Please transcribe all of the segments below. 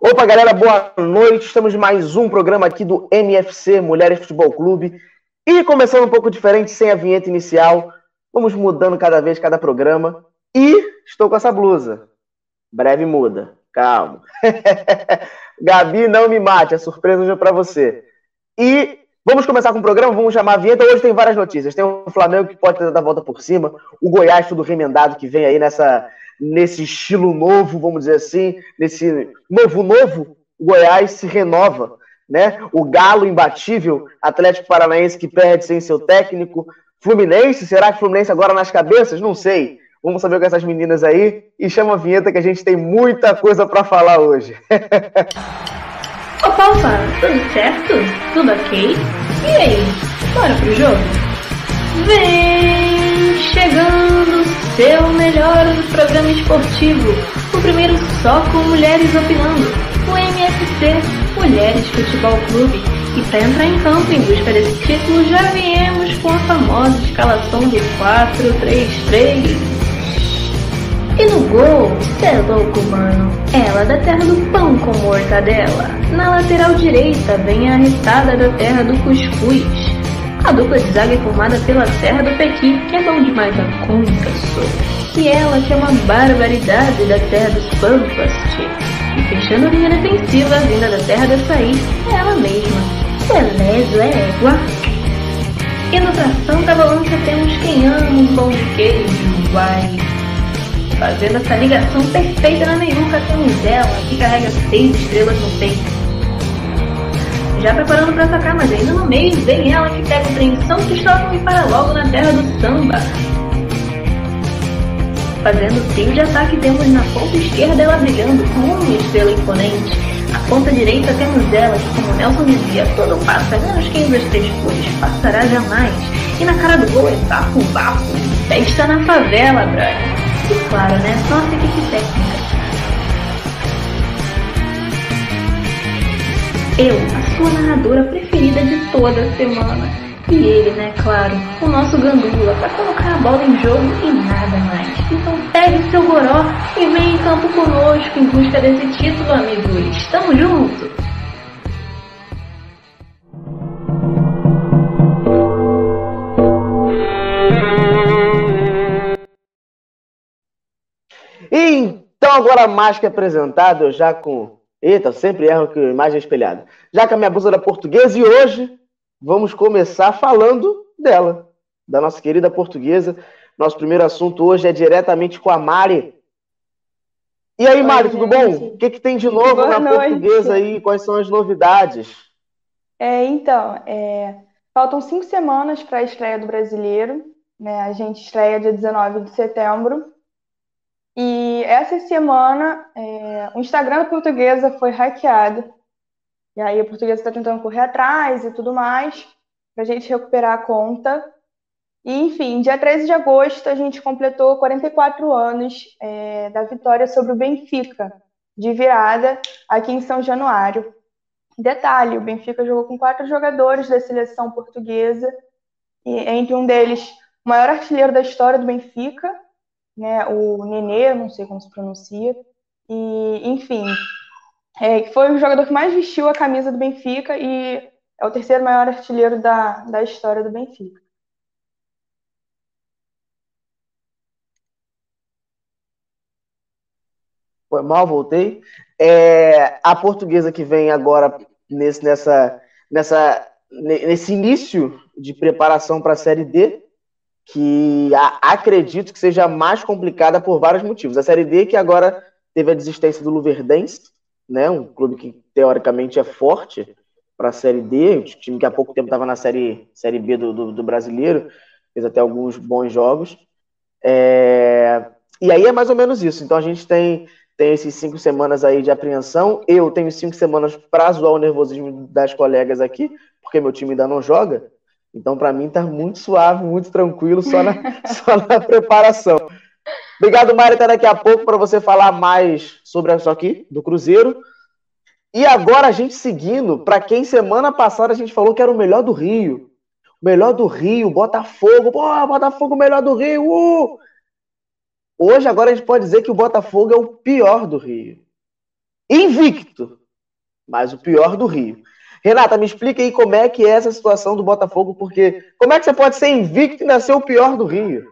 Opa, galera, boa noite. Estamos em mais um programa aqui do MFC Mulheres Futebol Clube. E começando um pouco diferente, sem a vinheta inicial, vamos mudando cada vez cada programa. E estou com essa blusa. Breve muda. Calma. Gabi, não me mate, a surpresa hoje é para você. E vamos começar com o programa, vamos chamar a vinheta. Hoje tem várias notícias. Tem o Flamengo que pode dar a volta por cima, o Goiás tudo remendado que vem aí nessa, nesse estilo novo, vamos dizer assim, nesse novo novo, o Goiás se renova, né? O Galo imbatível, Atlético Paranaense que perde sem seu técnico, Fluminense, será que Fluminense agora nas cabeças? Não sei. Vamos saber com essas meninas aí e chama a vinheta que a gente tem muita coisa para falar hoje. Opa, opa, tudo certo? Tudo ok? E aí, bora pro jogo? Vem chegando seu melhor programa esportivo, o primeiro só com mulheres opinando, o MFC, Mulheres Futebol Clube. E para entrar em campo em busca desse título, já viemos com a famosa escalação do 4-3-3. E no gol, cê é louco, mano. Ela da terra do pão com mortadela. Na lateral direita vem a arrestada da terra do cuscuz. A dupla de zaga é formada pela Serra do Pequi, que é bom demais a conta, sou. E ela que é uma barbaridade da terra dos pampas, tchê. E fechando a linha defensiva, vinda da terra do açaí, é ela mesma. Celeso é égua. E no tração da balança temos quem ama um pão de queijo, vai. Fazendo essa ligação perfeita na meiuca temos ela, que carrega seis estrelas no peito. Já preparando para atacar, mas ainda no meio vem ela que pega o trem São Cristóvão e para logo na terra do samba. Fazendo trio de ataque temos na ponta esquerda ela brilhando com uma estrela imponente. Na ponta direita temos ela que, como Nelson dizia, todo passa, menos quem das três cores, passará jamais. E na cara do gol é bafo, bafo, festa na favela, brother. E claro, né? Nossa equipe técnica. Eu, a sua narradora preferida de toda a semana. E ele, né, claro, o nosso gandula, para colocar a bola em jogo e nada mais. Então pegue seu goró e vem em campo conosco em busca desse título, amigos. Tamo junto! Então, agora mais que apresentado, já com. Eita, sempre erro que imagem espelhada. Já com a minha blusa da portuguesa, e hoje vamos começar falando dela, da nossa querida portuguesa. Nosso primeiro assunto hoje é diretamente com a Mari. E aí, Oi, Mari, tudo bom? O que, que tem de novo Boa na noite. portuguesa aí? Quais são as novidades? É, então, é... faltam cinco semanas para a estreia do brasileiro. Né? A gente estreia dia 19 de setembro. E essa semana, é, o Instagram da portuguesa foi hackeado. E aí a portuguesa está tentando correr atrás e tudo mais, para a gente recuperar a conta. E, enfim, dia 13 de agosto, a gente completou 44 anos é, da vitória sobre o Benfica, de virada, aqui em São Januário. Detalhe: o Benfica jogou com quatro jogadores da seleção portuguesa, e entre um deles, o maior artilheiro da história do Benfica, né, o Nenê, não sei como se pronuncia, e enfim, é, foi o jogador que mais vestiu a camisa do Benfica e é o terceiro maior artilheiro da, da história do Benfica. Foi mal, voltei. É, a portuguesa que vem agora nesse, nessa, nessa, nesse início de preparação para a Série D, que acredito que seja mais complicada por vários motivos. A Série D, que agora teve a desistência do Luverdense, né, um clube que teoricamente é forte para a Série D, um time que há pouco tempo estava na série, série B do, do, do, Brasileiro, fez até alguns bons jogos. É... E aí é mais ou menos isso. Então a gente tem, tem esses cinco semanas aí de apreensão. Eu tenho cinco semanas para zoar o nervosismo das colegas aqui, porque meu time ainda não joga. Então, para mim, está muito suave, muito tranquilo, só na, só na preparação. Obrigado, Mário. Até daqui a pouco para você falar mais sobre isso aqui, do Cruzeiro. E agora a gente seguindo, para quem semana passada a gente falou que era o melhor do Rio. O melhor do Rio, Botafogo. Pô, Botafogo, melhor do Rio. Uh! Hoje, agora a gente pode dizer que o Botafogo é o pior do Rio. invicto, mas o pior do Rio. Renata, me explica aí como é que é essa situação do Botafogo, porque como é que você pode ser invicto e ainda ser o pior do Rio?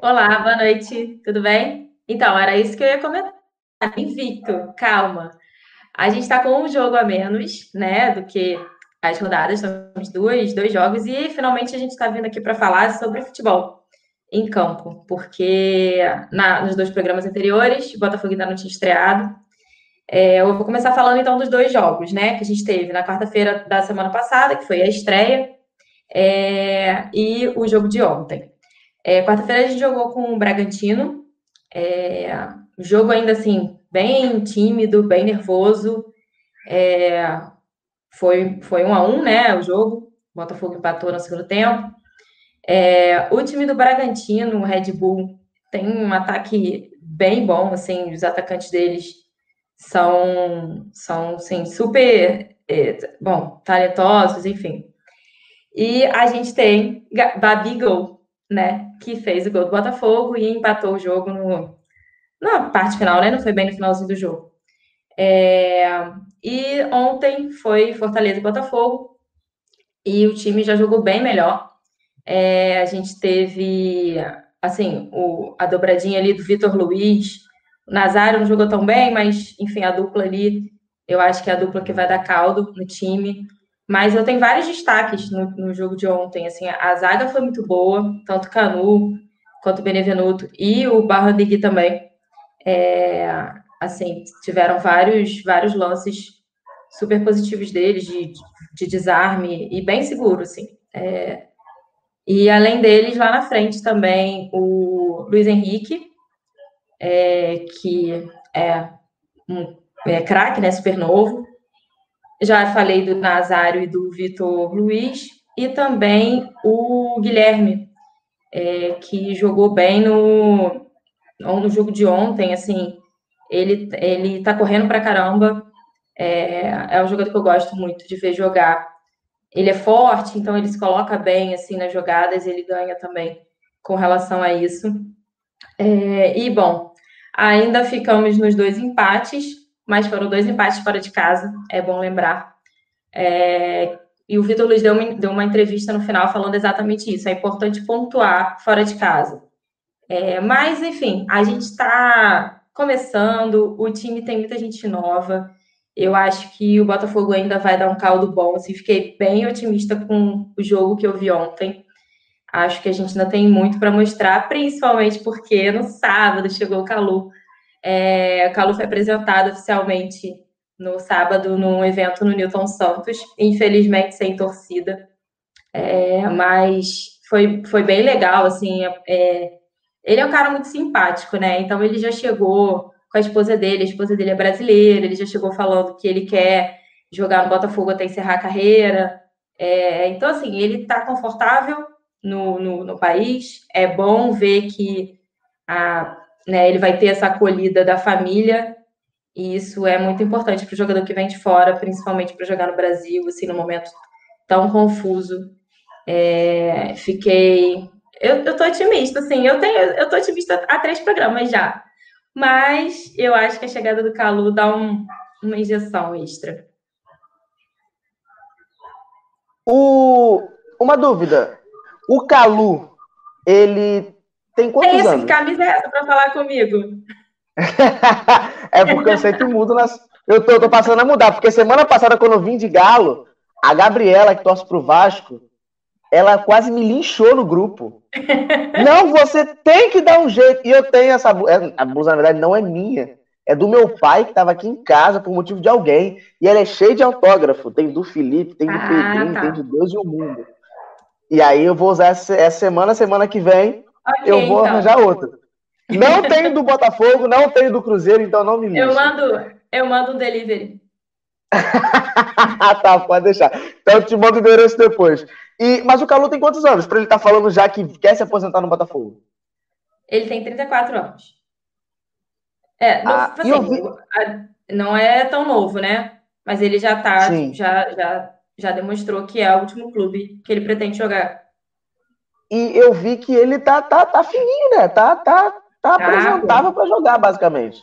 Olá, boa noite, tudo bem? Então, era isso que eu ia comentar. Invicto, calma. A gente está com um jogo a menos, né, do que as rodadas, temos dois, dois jogos, e finalmente a gente está vindo aqui para falar sobre futebol em campo, porque na, nos dois programas anteriores, o Botafogo ainda não tinha estreado. É, eu vou começar falando então dos dois jogos, né, que a gente teve na quarta-feira da semana passada, que foi a estreia, é, e o jogo de ontem. É, quarta-feira a gente jogou com o Bragantino, é, jogo ainda assim, bem tímido, bem nervoso, é, foi, foi um a um, né, o jogo, o Botafogo empatou no segundo tempo, é, o time do Bragantino, o Red Bull, tem um ataque bem bom, assim, os atacantes deles são, são assim, super, é, bom, talentosos, enfim. E a gente tem Babigol, né, que fez o gol do Botafogo e empatou o jogo no, na parte final, né, não foi bem no finalzinho do jogo. É, e ontem foi Fortaleza e Botafogo, e o time já jogou bem melhor, é, a gente teve, assim, o, a dobradinha ali do Vitor Luiz. O Nazário não jogou tão bem, mas, enfim, a dupla ali, eu acho que é a dupla que vai dar caldo no time. Mas eu tenho vários destaques no, no jogo de ontem. Assim, a zaga foi muito boa, tanto Canu quanto Benevenuto e o Barra também. É, assim, tiveram vários, vários lances super positivos deles, de, de desarme e bem seguro, assim. É, e além deles, lá na frente também o Luiz Henrique, é, que é um é craque, né, super novo. Já falei do Nazário e do Vitor Luiz. E também o Guilherme, é, que jogou bem no, no jogo de ontem, assim, ele, ele tá correndo pra caramba, é, é um jogador que eu gosto muito de ver jogar, ele é forte, então ele se coloca bem assim nas jogadas, ele ganha também com relação a isso. É, e bom, ainda ficamos nos dois empates, mas foram dois empates fora de casa, é bom lembrar. É, e o Vitor Luiz deu uma, deu uma entrevista no final falando exatamente isso. É importante pontuar fora de casa. É, mas, enfim, a gente está começando, o time tem muita gente nova. Eu acho que o Botafogo ainda vai dar um caldo bom. Assim, fiquei bem otimista com o jogo que eu vi ontem. Acho que a gente ainda tem muito para mostrar, principalmente porque no sábado chegou o Calu. É, o Calu foi apresentado oficialmente no sábado num evento no Newton Santos, infelizmente sem torcida, é, mas foi, foi bem legal, assim, é, ele é um cara muito simpático, né, então ele já chegou com a esposa dele, a esposa dele é brasileira, ele já chegou falando que ele quer jogar no Botafogo até encerrar a carreira. É, então, assim, ele está confortável no, no, no, país, é bom ver que a, né, ele vai ter essa acolhida da família, e isso é muito importante para o jogador que vem de fora, principalmente para jogar no Brasil, assim, no momento tão confuso. É, fiquei. Eu, eu tô otimista, assim, eu tenho, eu tô otimista há três programas já. Mas eu acho que a chegada do Calu dá um, uma injeção extra. O... Uma dúvida. O Calu, ele tem quantos é isso, anos? Que camisa é essa para falar comigo? é porque eu sempre mudo nas. Eu tô, tô, passando a mudar, porque semana passada, quando eu vim de Galo, a Gabriela, que torce pro Vasco, ela quase me linchou no grupo. não, você tem que dar um jeito. E eu tenho essa blusa. A blusa, na verdade, não é minha. É do meu pai, que estava aqui em casa por motivo de alguém. E ela é cheia de autógrafo. Tem do Felipe, tem do ah, Pedrinho, tá. tem de Deus e o mundo. E aí eu vou usar essa semana, semana que vem, okay, eu vou então. arranjar outra. Não tenho do Botafogo, não tenho do Cruzeiro, então não me lixe. Eu mando, eu mando um delivery. tá, pode deixar. Então eu te mando o endereço depois. E, mas o Calu tem quantos anos? Para ele estar tá falando já que quer se aposentar no Botafogo. Ele tem 34 anos. É, não, ah, assim, vi... não é tão novo, né? Mas ele já tá, já, já, já demonstrou que é o último clube que ele pretende jogar. E eu vi que ele tá, tá, tá fininho, né? Tá, tá, tá, tá apresentável para jogar, basicamente.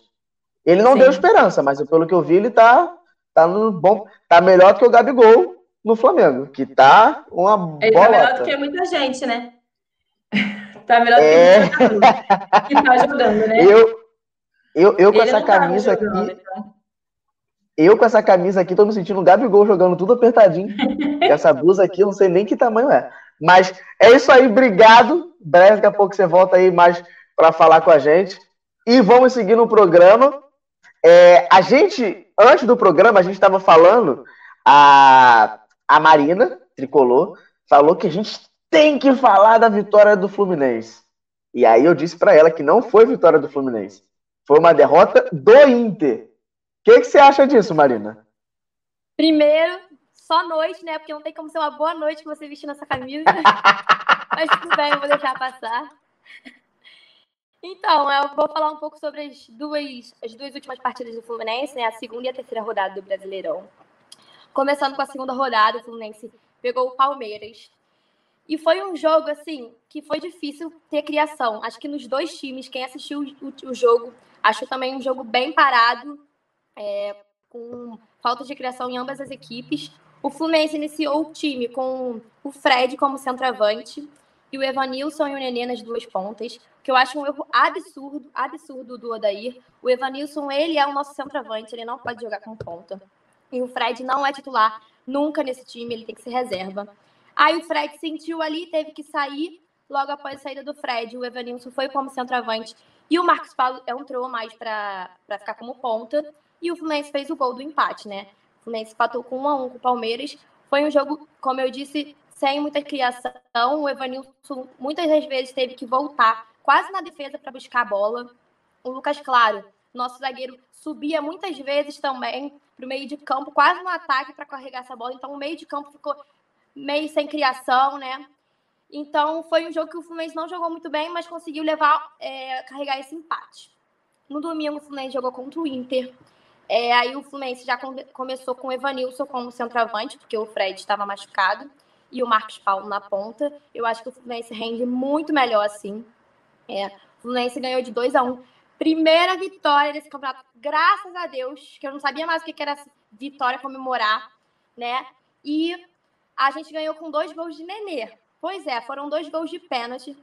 Ele não Sim. deu esperança, mas pelo que eu vi, ele tá, tá no bom. Tá melhor do que o Gabigol no Flamengo, que tá uma Ele bolota. tá melhor do que muita gente, né? tá melhor do é... que que tá jogando, né? Eu, eu, eu com essa camisa aqui. Então. Eu com essa camisa aqui tô me sentindo o Gabigol jogando tudo apertadinho. essa blusa aqui, eu não sei nem que tamanho é. Mas é isso aí, obrigado. Breve, daqui a pouco você volta aí mais para falar com a gente. E vamos seguir no programa. É, a gente, antes do programa, a gente estava falando, a, a Marina, tricolor, falou que a gente tem que falar da vitória do Fluminense. E aí eu disse para ela que não foi vitória do Fluminense. Foi uma derrota do Inter. Que, que você acha disso, Marina? Primeiro, só noite, né? Porque não tem como ser uma boa noite você vestindo essa camisa. Mas tudo bem, eu vou deixar passar. Então, eu vou falar um pouco sobre as duas, as duas últimas partidas do Fluminense, né? A segunda e a terceira rodada do Brasileirão. Começando com a segunda rodada, o Fluminense pegou o Palmeiras. E foi um jogo, assim, que foi difícil ter criação. Acho que nos dois times, quem assistiu o jogo, achou também um jogo bem parado, é, com falta de criação em ambas as equipes. O Fluminense iniciou o time com o Fred como centroavante e o Evanilson e o Nenê nas duas pontas, que eu acho um erro absurdo, absurdo do Odair. O Evanilson, ele é o nosso centroavante, ele não pode jogar com ponta. E o Fred não é titular nunca nesse time, ele tem que ser reserva. Aí o Fred sentiu ali, teve que sair logo após a saída do Fred. O Evanilson foi como centroavante e o Marcos Paulo entrou mais para ficar como ponta. E o Fluminense fez o gol do empate, né? O Fluminense empatou com 1 a 1 com o Palmeiras. Foi um jogo, como eu disse, sem muita criação. O Evanilson muitas das vezes teve que voltar quase na defesa para buscar a bola. O Lucas Claro, nosso zagueiro, subia muitas vezes também para o meio de campo, quase no ataque para carregar essa bola. Então o meio de campo ficou meio sem criação, né? Então foi um jogo que o Fluminense não jogou muito bem, mas conseguiu levar, é, carregar esse empate. No domingo o Fluminense jogou contra o Inter. É, aí o Fluminense já come, começou com o Evanilson como centroavante, porque o Fred estava machucado, e o Marcos Paulo na ponta. Eu acho que o Fluminense rende muito melhor assim. É, o Fluminense ganhou de 2 a 1 um. Primeira vitória desse campeonato, graças a Deus, que eu não sabia mais o que era vitória comemorar, né? E a gente ganhou com dois gols de Nenê. Pois é, foram dois gols de pênalti.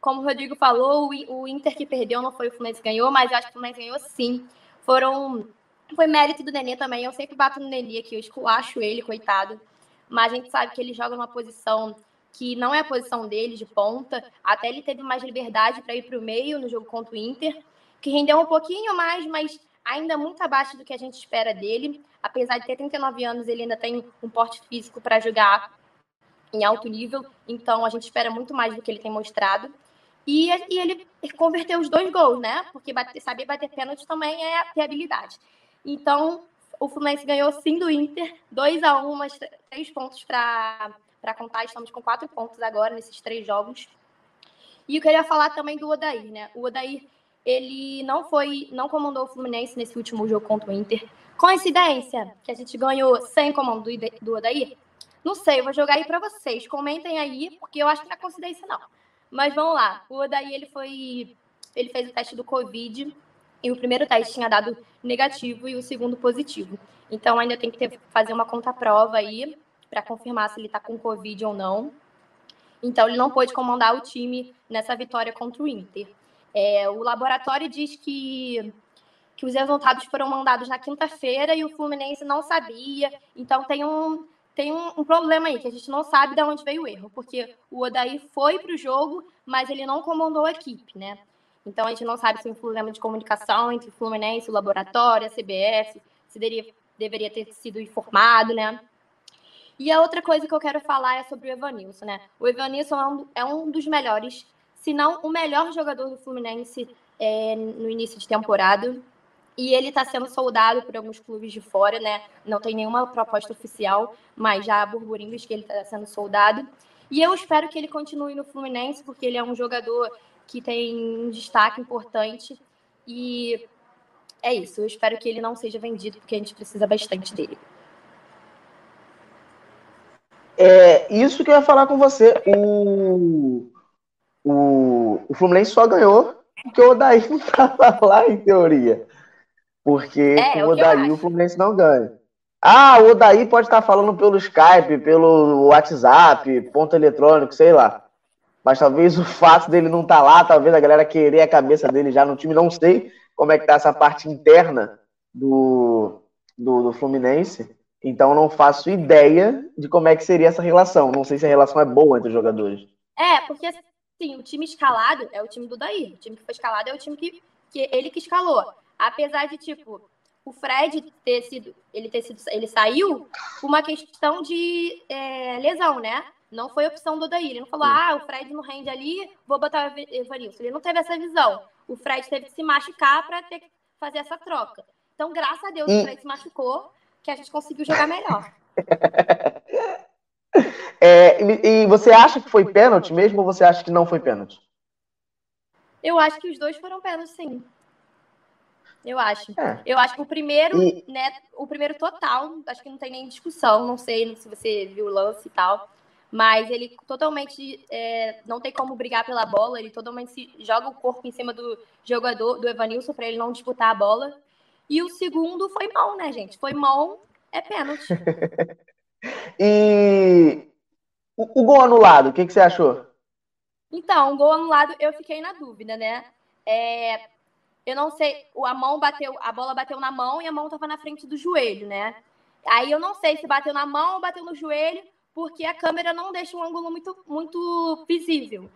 Como o Rodrigo falou, o Inter que perdeu não foi o Fluminense que ganhou, mas eu acho que o Fluminense ganhou sim. Foram foi mérito do Nenê também. Eu sempre bato no Nenê aqui, eu esculacho ele, coitado. Mas a gente sabe que ele joga numa posição que não é a posição dele, de ponta. Até ele teve mais liberdade para ir para o meio no jogo contra o Inter, que rendeu um pouquinho mais, mas ainda muito abaixo do que a gente espera dele. Apesar de ter 39 anos, ele ainda tem um porte físico para jogar em alto nível. Então a gente espera muito mais do que ele tem mostrado. E, e ele converteu os dois gols, né? Porque bater, saber bater pênalti também é ter habilidade. Então, o Fluminense ganhou sim do Inter, 2 a 1 mas três pontos para contar. Estamos com quatro pontos agora nesses três jogos. E eu queria falar também do Odair, né? O Odair, ele não foi, não comandou o Fluminense nesse último jogo contra o Inter. Coincidência que a gente ganhou sem comando do Odair? Não sei, eu vou jogar aí para vocês. Comentem aí, porque eu acho que não é coincidência, não. Mas vamos lá. O Odair, ele foi. Ele fez o teste do Covid e o primeiro teste tinha dado negativo e o segundo positivo. Então ainda tem que ter, fazer uma conta-prova aí para confirmar se ele está com Covid ou não. Então ele não pôde comandar o time nessa vitória contra o Inter. É, o laboratório diz que, que os resultados foram mandados na quinta-feira e o Fluminense não sabia. Então tem um, tem um, um, problema aí, que a gente não sabe de onde veio o erro, porque o Odair foi para o jogo, mas ele não comandou a equipe, né? Então a gente não sabe se é um problema de comunicação entre o Fluminense, o laboratório, a CBF, se deveria, deveria ter sido informado, né? E a outra coisa que eu quero falar é sobre o Evanilson, né? O Evanilson é um, é um dos melhores, se não o melhor jogador do Fluminense é, no início de temporada. E ele está sendo soldado por alguns clubes de fora, né? Não tem nenhuma proposta oficial, mas já há burburinhos que ele está sendo soldado. E eu espero que ele continue no Fluminense, porque ele é um jogador que tem um destaque importante. E é isso. Eu espero que ele não seja vendido, porque a gente precisa bastante dele. É isso que eu ia falar com você. O, o, o Fluminense só ganhou porque o Odair não estava lá, em teoria. Porque é, com o Odaí o Fluminense não ganha. Ah, o Odaí pode estar falando pelo Skype, pelo WhatsApp, ponto eletrônico, sei lá. Mas talvez o fato dele não estar tá lá, talvez a galera querer a cabeça dele já no time, não sei como é que tá essa parte interna do, do, do Fluminense. Então não faço ideia de como é que seria essa relação. Não sei se a relação é boa entre os jogadores. É, porque assim, o time escalado é o time do Daí. O time que foi escalado é o time que, que ele que escalou. Apesar de, tipo, o Fred ter sido. Ele ter sido. Ele saiu por uma questão de é, lesão, né? Não foi opção do Odair. Ele não falou, ah, o Fred não rende ali, vou botar o Evanilson. Ele não teve essa visão. O Fred teve que se machucar para ter que fazer essa troca. Então, graças a Deus, e... o Fred se machucou, que a gente conseguiu jogar melhor. é, e você acha que foi pênalti mesmo ou você acha que não foi pênalti? Eu acho que os dois foram pênalti, sim. Eu acho. É. Eu acho que o primeiro, e... né, o primeiro total, acho que não tem nem discussão, não sei se você viu o lance e tal, mas ele totalmente é, não tem como brigar pela bola, ele totalmente se, joga o corpo em cima do jogador, do Evanilson, para ele não disputar a bola. E o segundo foi mão, né, gente? Foi mão, é pênalti. e o, o, gol anulado, o que, que você achou? Então, o gol anulado, eu fiquei na dúvida, né? É, eu não sei, a mão bateu, a bola bateu na mão e a mão estava na frente do joelho, né? Aí eu não sei se bateu na mão ou bateu no joelho, porque a câmera não deixa um ângulo muito, muito visível.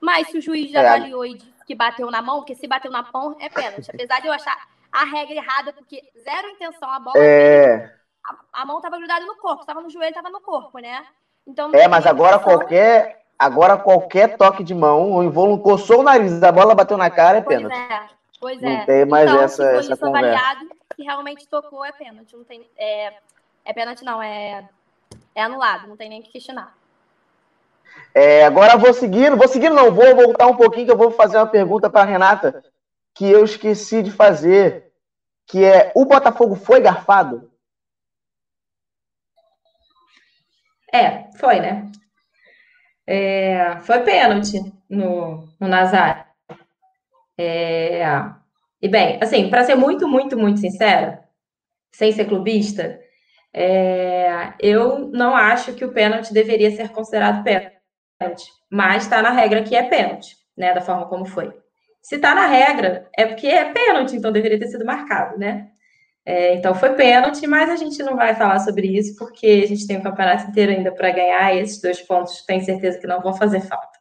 Mas se o juiz já é. avaliou e disse que bateu na mão, porque se bateu na mão é pênalti. Apesar de eu achar a regra errada, porque zero intenção, a bola. É... A, a mão estava grudada no corpo, estava no joelho, estava no corpo, né? Então, é, mas agora intenção. qualquer. Agora qualquer toque de mão, o involuntary coçou o nariz, a bola bateu na cara, é pênalti. É, pois é. Não tem mais então, essa, se essa conversa. avaliado, se realmente tocou, é pênalti. Não tem, é, é pênalti, não, é é anulado, não tem nem que questionar. É, agora vou seguindo, vou seguindo, não, vou voltar um pouquinho que eu vou fazer uma pergunta para Renata que eu esqueci de fazer, que é o Botafogo foi garfado? É, foi, né? É, foi pênalti no, no Nazário. É, e bem, assim, para ser muito, muito, muito sincera, sem ser clubista, é, eu não acho que o pênalti deveria ser considerado pênalti, mas está na regra que é pênalti, né? Da forma como foi. Se está na regra, é porque é pênalti, então deveria ter sido marcado, né? É, então foi pênalti, mas a gente não vai falar sobre isso porque a gente tem o campeonato inteiro ainda para ganhar e esses dois pontos tenho certeza que não vão fazer falta.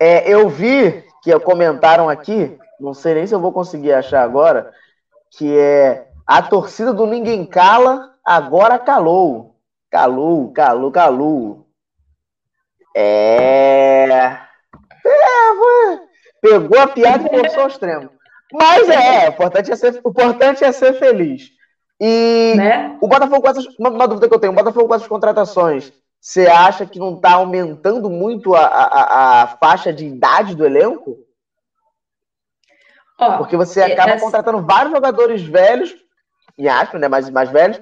É, eu vi que comentaram aqui, não sei nem se eu vou conseguir achar agora, que é a torcida do Ninguém Cala agora calou. Calou, calou, calou. É. é pegou a piada e forçou ao extremo. Mas é, o importante é ser, o importante é ser feliz. E né? o Botafogo com essas. Uma, uma, dúvida que eu tenho: o Botafogo com essas contratações, você acha que não está aumentando muito a, a, a faixa de idade do elenco? Ó, Porque você acaba essa... contratando vários jogadores velhos, em aspas, né, mais, mais velhos,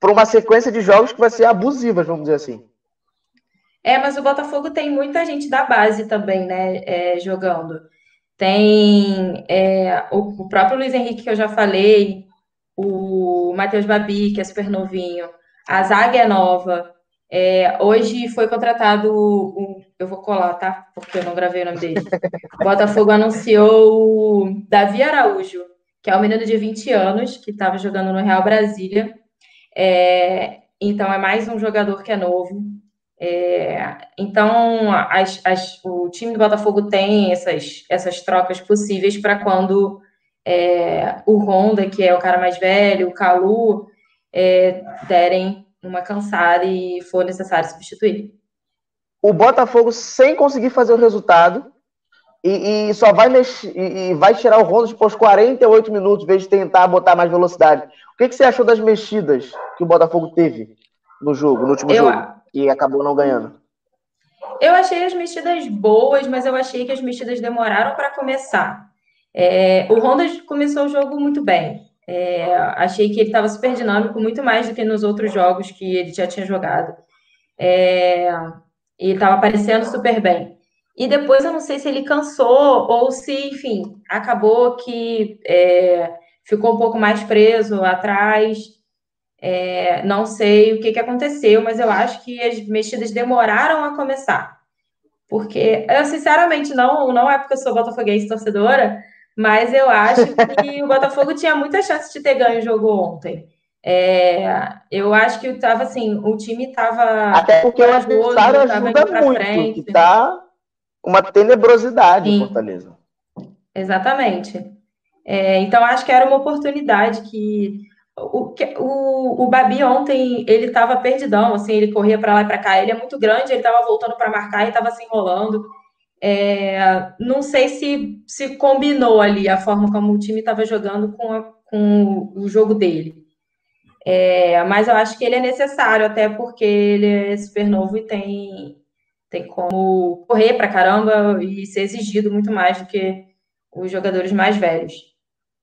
para uma sequência de jogos que vai ser abusiva, vamos dizer assim. É, mas o Botafogo tem muita gente da base também, né, é, jogando. Tem é, o, o, próprio Luiz Henrique, que eu já falei, o Matheus Babi, que é super novinho, a zaga é nova, é, hoje foi contratado Eu vou colar, tá? Porque eu não gravei o nome dele. O Botafogo anunciou o Davi Araújo, que é um menino de 20 anos, que estava jogando no Real Brasília. É, então, é mais um jogador que é novo. É, então, as, as, o time do Botafogo tem essas, essas trocas possíveis para quando é, o Honda, que é o cara mais velho, o Calu, é, derem uma cansada e for necessário substituir. O Botafogo, sem conseguir fazer o resultado, e, e só vai mexer, e, e, vai tirar o Ronald depois 48 minutos, em vez de tentar botar mais velocidade. O que, que você achou das mexidas que o Botafogo teve no jogo, no último eu, jogo, e acabou não ganhando? Eu achei as mexidas boas, mas eu achei que as mexidas demoraram para começar. É, o Honda começou o jogo muito bem. É, achei que ele estava super dinâmico, muito mais do que nos outros jogos que ele já tinha jogado. É, e estava aparecendo super bem. E depois eu não sei se ele cansou ou se, enfim, acabou que é, ficou um pouco mais preso atrás. É, não sei o que, que aconteceu, mas eu acho que as mexidas demoraram a começar. Porque eu, sinceramente, não, não é porque eu sou botafoguense torcedora, mas eu acho que o Botafogo tinha muita chance de ter ganho o jogo ontem. É, eu acho que estava assim, o time estava. Até porque o adversário ajuda muito, frente. que tá uma tenebrosidade em Fortaleza. Exatamente. É, então, acho que era uma oportunidade que o, o, o Babi ontem, ele estava perdidão, assim, ele corria para lá e para cá, ele é muito grande, ele estava voltando para marcar e estava se enrolando. É, não sei se se combinou ali a forma como o time estava jogando com, a, com o jogo dele. É, mas eu acho que ele é necessário, até porque ele é super novo e tem, tem como correr para caramba e ser exigido muito mais do que os jogadores mais velhos.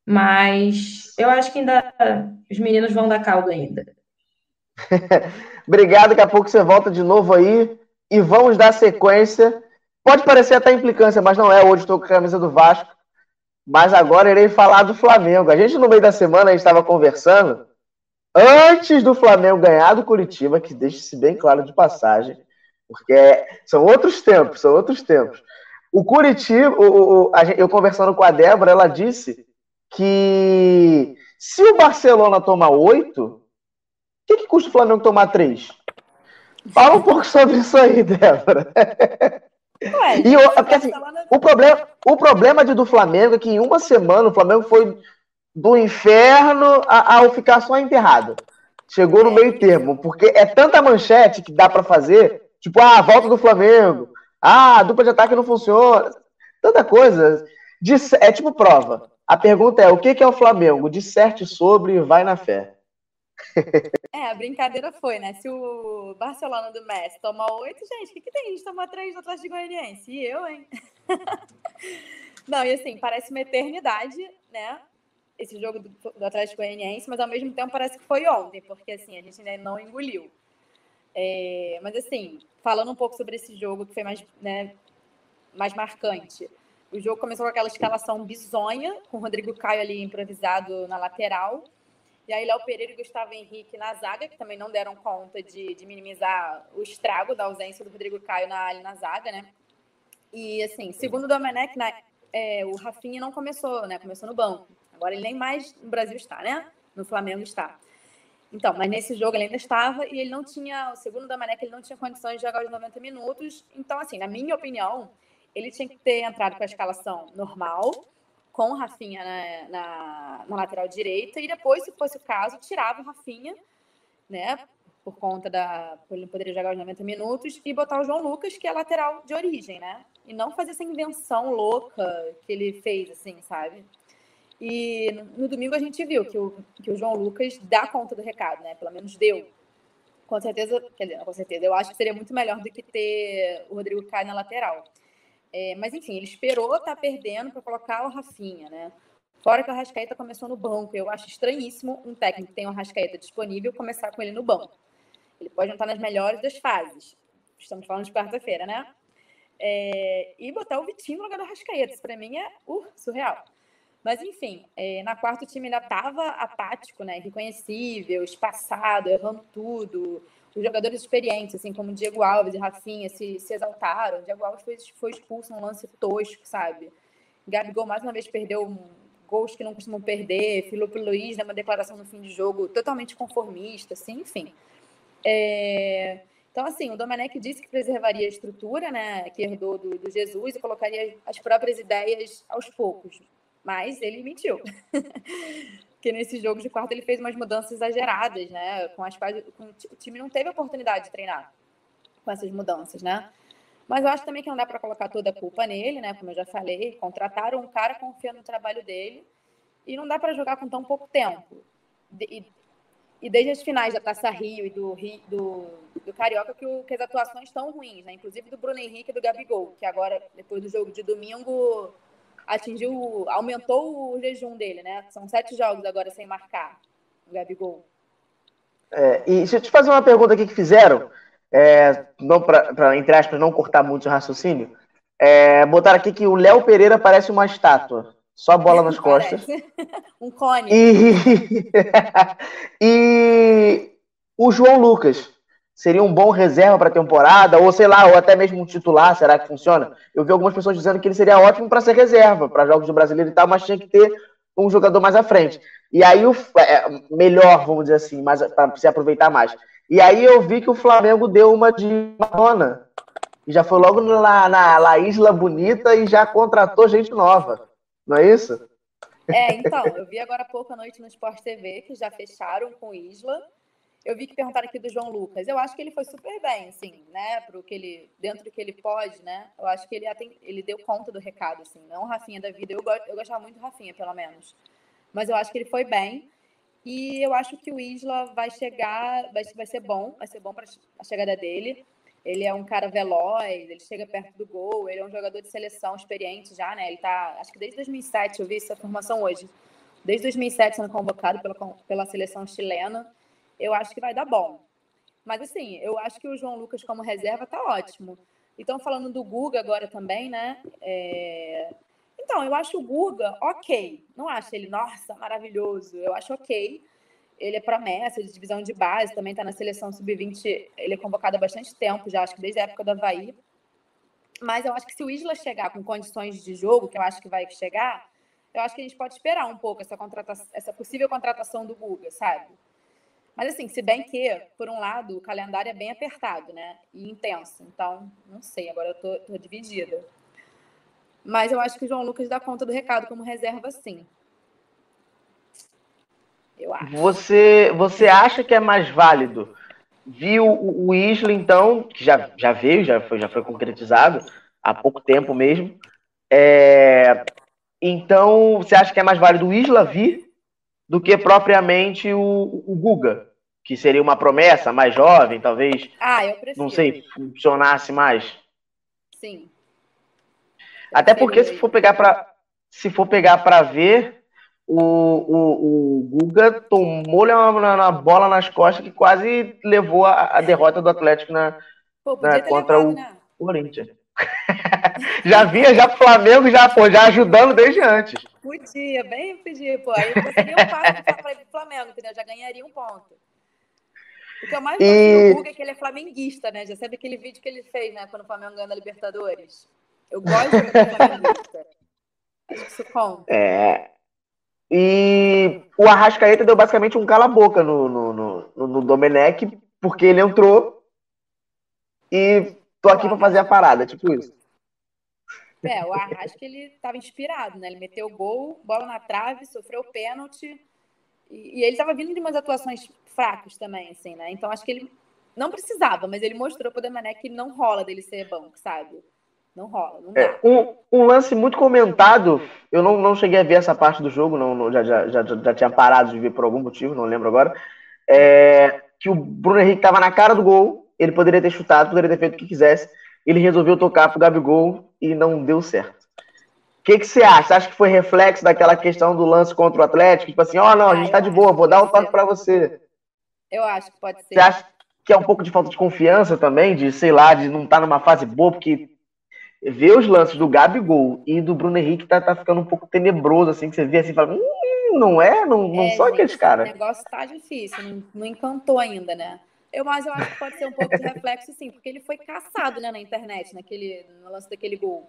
Mas eu acho que ainda os meninos vão dar caldo ainda. Obrigado, daqui a pouco você volta de novo aí e vamos dar sequência Pode parecer até implicância, mas não é. Hoje estou com a camisa do Vasco. Mas agora irei falar do Flamengo. A gente, no meio da semana, a gente estava conversando. Antes do Flamengo ganhar do Curitiba, que deixe-se bem claro de passagem, porque são outros tempos, são outros tempos. O Curitiba, o, o, a, eu conversando com a Débora, ela disse que se o Barcelona tomar oito, o que, que custa o Flamengo tomar três? Fala um pouco sobre isso aí, Débora. Ué, e eu, porque, assim, o, problema, o problema de, do Flamengo é que em uma semana o Flamengo foi do inferno ao ficar só enterrado. Chegou no é. meio termo, porque é tanta manchete que dá para fazer, tipo, ah, volta do Flamengo, ah, a dupla de ataque não funciona, tanta coisa. é tipo prova. A pergunta é: o que é o Flamengo? Disserte sobre e vai na fé. É, a brincadeira foi, né? Se o Barcelona do Messi tomar oito, gente, o que, que tem? A gente tomar três do Atlético Goianiense. E eu, hein? Não, e assim, parece uma eternidade, né? Esse jogo do, do Atlético Goianiense, mas ao mesmo tempo parece que foi ontem, porque assim, a gente ainda não engoliu. É, mas assim, falando um pouco sobre esse jogo que foi mais, né, mais marcante. O jogo começou com aquela escalação bizonha, com o Rodrigo Caio ali improvisado na lateral e aí, Léo Pereira e Gustavo Henrique na zaga, que também não deram conta de, de minimizar o estrago da ausência do Rodrigo Caio na, ali na zaga, né? E, assim, segundo o Domenech, na, é, o Rafinha não começou, né? Começou no banco. Agora ele nem mais no Brasil está, né? No Flamengo está. Então, mas nesse jogo ele ainda estava e ele não tinha, segundo o Domenech, ele não tinha condições de jogar os 90 minutos. Então, assim, na minha opinião, ele tinha que ter entrado com a escalação normal, com o Rafinha na, na, na, lateral direita, e depois, se fosse o caso, tirava o Rafinha, né? Por conta da. Ele não poderia jogar os 90 minutos, e botar o João Lucas, que é lateral de origem, né? E não fazer essa invenção louca que ele fez, assim, sabe? E no domingo a gente viu que o, que o João Lucas dá conta do recado, né? Pelo menos deu. Com certeza, quer dizer, com certeza, eu acho que seria muito melhor do que ter o Rodrigo Caio na lateral. É, mas enfim, ele esperou estar tá perdendo para colocar o Rafinha, né? Fora que o Rascaeta começou no banco. Eu acho estranhíssimo um técnico que tem o Rascaeta disponível começar com ele no banco. Ele pode não estar nas melhores das fases. Estamos falando de quarta-feira, né? É, e botar o Vitinho no lugar do Rascaeta. Isso para mim é uh, surreal. Mas, enfim, é, na quarta o time ainda estava apático, né? Reconhecível, espaçado, errando tudo os jogadores experientes, assim como Diego Alves e Rafinha, se, se exaltaram. Diego Alves foi, foi expulso num lance tosco, sabe? Gabigol mais uma vez perdeu um, gols que não costumam perder. Filipe Luiz, né, uma declaração no fim de jogo totalmente conformista, assim, enfim. É... Então, assim, o Domenech disse que preservaria a estrutura, né, que herdou do, do Jesus e colocaria as próprias ideias aos poucos. Mas ele mentiu. Porque nesse jogo de quarto ele fez umas mudanças exageradas, né? Com as quais o time não teve oportunidade de treinar com essas mudanças, né? Mas eu acho também que não dá para colocar toda a culpa nele, né? Como eu já falei, contrataram um cara confiando no trabalho dele e não dá para jogar com tão pouco tempo. E, e, desde as finais da Taça Rio e do, do, do Carioca que, o, que as atuações estão ruins, né? Inclusive do Bruno Henrique e do Gabigol, que agora, depois do jogo de domingo, atingiu, aumentou o jejum dele, né? São sete jogos agora sem marcar, o Gabigol. É, e deixa eu te fazer uma pergunta aqui que fizeram, é, não para entre aspas, não cortar muito o raciocínio. É, botaram aqui que o Léo Pereira parece uma estátua. Só bola nas costas. um cone. E... e o João Lucas seria um bom reserva para a temporada, ou sei lá, ou até mesmo um titular, será que funciona? Eu vi algumas pessoas dizendo que ele seria ótimo para ser reserva, para jogos do brasileiro e tal, mas tinha que ter um jogador mais à frente. E aí o é, melhor, vamos dizer assim, para se aproveitar mais. E aí eu vi que o Flamengo deu uma de Madonna. E já foi logo na, na, na Isla Bonita e já contratou gente nova. Não é isso? É, então, eu vi agora há pouco à noite no Sport TV que já fecharam com Isla. Eu vi que perguntaram aqui do João Lucas. Eu acho que ele foi super bem, assim, né? Pro que ele, dentro do que ele pode, né? Eu acho que ele, ele deu conta do recado, assim. Não o Rafinha da vida. Eu, eu gostava muito do Rafinha, pelo menos. Mas eu acho que ele foi bem. E eu acho que o Isla vai chegar, vai, vai ser bom, vai ser bom para a chegada dele. Ele é um cara veloz, ele chega perto do gol, ele é um jogador de seleção experiente já, né? Ele tá, acho que desde 2007, eu vi essa formação hoje. Desde 2007 sendo convocado pela, pela seleção chilena. Eu acho que vai dar bom. Mas assim, eu acho que o João Lucas como reserva tá ótimo. Então, falando do Guga agora também, né? É... Então, eu acho o Guga ok. Não acho ele, nossa, maravilhoso. Eu acho ok ele é promessa de divisão de base, também está na seleção sub-20, ele é convocado há bastante tempo já, acho que desde a época do Havaí. Mas eu acho que se o Isla chegar com condições de jogo, que eu acho que vai chegar, eu acho que a gente pode esperar um pouco essa, contratação, essa possível contratação do Guga, sabe? Mas assim, se bem que, por um lado, o calendário é bem apertado, né? E intenso. Então, não sei, agora eu tô, tô dividida. Mas eu acho que o João Lucas dá conta do recado como reserva, sim eu acho. Você, você acha que é mais válido viu o, o Isla, então, que já, já veio, já foi, já foi concretizado há pouco tempo mesmo. É, então, você acha que é mais válido o Isla vir do que propriamente o, o Guga, que seria uma promessa mais jovem, talvez? Ah, eu prefiro. Não sei, funcionasse mais. Sim. Até porque se for pegar para se for pegar para ver, o, o, o Guga tomou-lhe uma, uma, bola nas costas que quase levou a, a derrota do Atlético na, Pô, na contra levado, o né? Corinthians. já vinha já pro Flamengo, já, pô, já ajudando desde antes. Podia, bem podia, pô. Aí eu seria um passo para o Flamengo, entendeu? Já ganharia um ponto. O que eu mais gosto e... do Guga é que ele é flamenguista, né? Já sabe aquele vídeo que ele fez, né? Quando o Flamengo ganha a Libertadores. Eu gosto de flamenguista. Acho que isso conta. É, e o Arrascaeta deu basicamente um cala-boca no, no, no, no Domenech, porque ele entrou e tô aqui para fazer a parada, tipo isso. É, o Arrasca ele estava inspirado, né? Ele meteu o gol, bola na trave, sofreu pênalti. E, e ele estava vindo de umas atuações fracas também, assim, né? Então acho que ele não precisava, mas ele mostrou pro Domenech que não rola dele ser banco, sabe? Não rola, não é, um, um, lance muito comentado, eu não, não cheguei a ver essa parte do jogo, não, não já, já, já, já tinha parado de ver por algum motivo, não lembro agora. É, que o Bruno Henrique estava na cara do gol, ele poderia ter chutado, poderia ter feito o que quisesse, ele resolveu tocar pro Gabigol e não deu certo. O que, que você acha? Você acha que foi reflexo daquela questão do lance contra o Atlético? Tipo assim, ó, oh, não, a gente tá de boa, vou dar o um toque para você. Eu acho que pode ser. Você acha que é um pouco de falta de confiança também, de, sei lá, de não estar tá numa fase boa, porque ver os lances do Gabigol e do Bruno Henrique tá, tá ficando um pouco tenebroso, assim, que você vê assim e fala, hum, não é? Não, não é, são aqueles caras. O negócio tá difícil, não, não encantou ainda, né? Eu, mas eu acho que pode ser um pouco de reflexo, sim, porque ele foi caçado, né, na internet, naquele, no lance daquele gol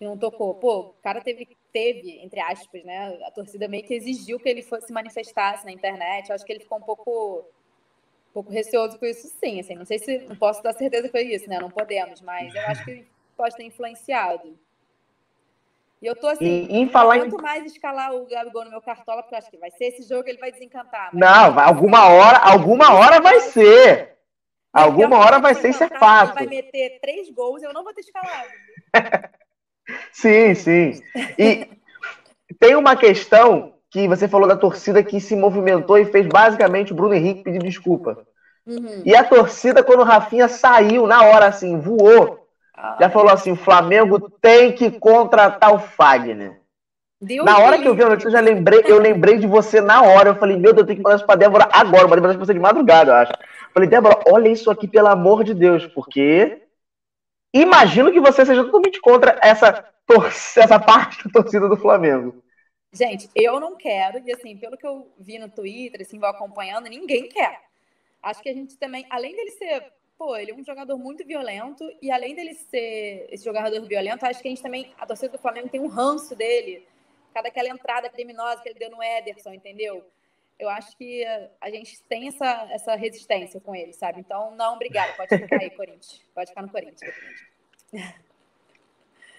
que não tocou. Pô, o cara teve, teve, entre aspas, né, a torcida meio que exigiu que ele fosse se manifestasse na internet. Eu acho que ele ficou um pouco um pouco receoso com isso, sim. Assim, não sei se não posso dar certeza que foi isso, né? Não podemos, mas eu acho que pode ter influenciado. E eu tô assim, e, em falar quanto em... mais escalar o Gabigol no meu cartola, porque eu acho que vai ser esse jogo, ele vai desencantar. Não, vai, alguma hora, alguma hora vai ser. Alguma hora vai ser, isso é fato. Vai meter três gols, eu não vou ter escalado. sim, sim. E tem uma questão que você falou da torcida que se movimentou e fez basicamente o Bruno Henrique pedir desculpa. Uhum. E a torcida, quando o Rafinha saiu, na hora assim, voou, já falou assim: o Flamengo tem que contratar o Fagner. Deus na hora que eu vi a notícia, eu já lembrei, eu lembrei de você na hora. Eu falei, meu Deus, eu tenho que mandar isso pra Débora agora. Eu mandei isso pra você de madrugada, eu acho. Eu falei, Débora, olha isso aqui, pelo amor de Deus, porque imagino que você seja totalmente contra essa, essa parte da torcida do Flamengo. Gente, eu não quero, e assim, pelo que eu vi no Twitter, assim, vou acompanhando, ninguém quer. Acho que a gente também, além dele ser, pô, ele é um jogador muito violento, e além dele ser esse jogador violento, acho que a gente também, a torcida do Flamengo tem um ranço dele, cada aquela entrada criminosa que ele deu no Ederson, entendeu? Eu acho que a gente tem essa, essa resistência com ele, sabe? Então, não, obrigado, pode ficar aí, Corinthians. Pode ficar no Corinthians.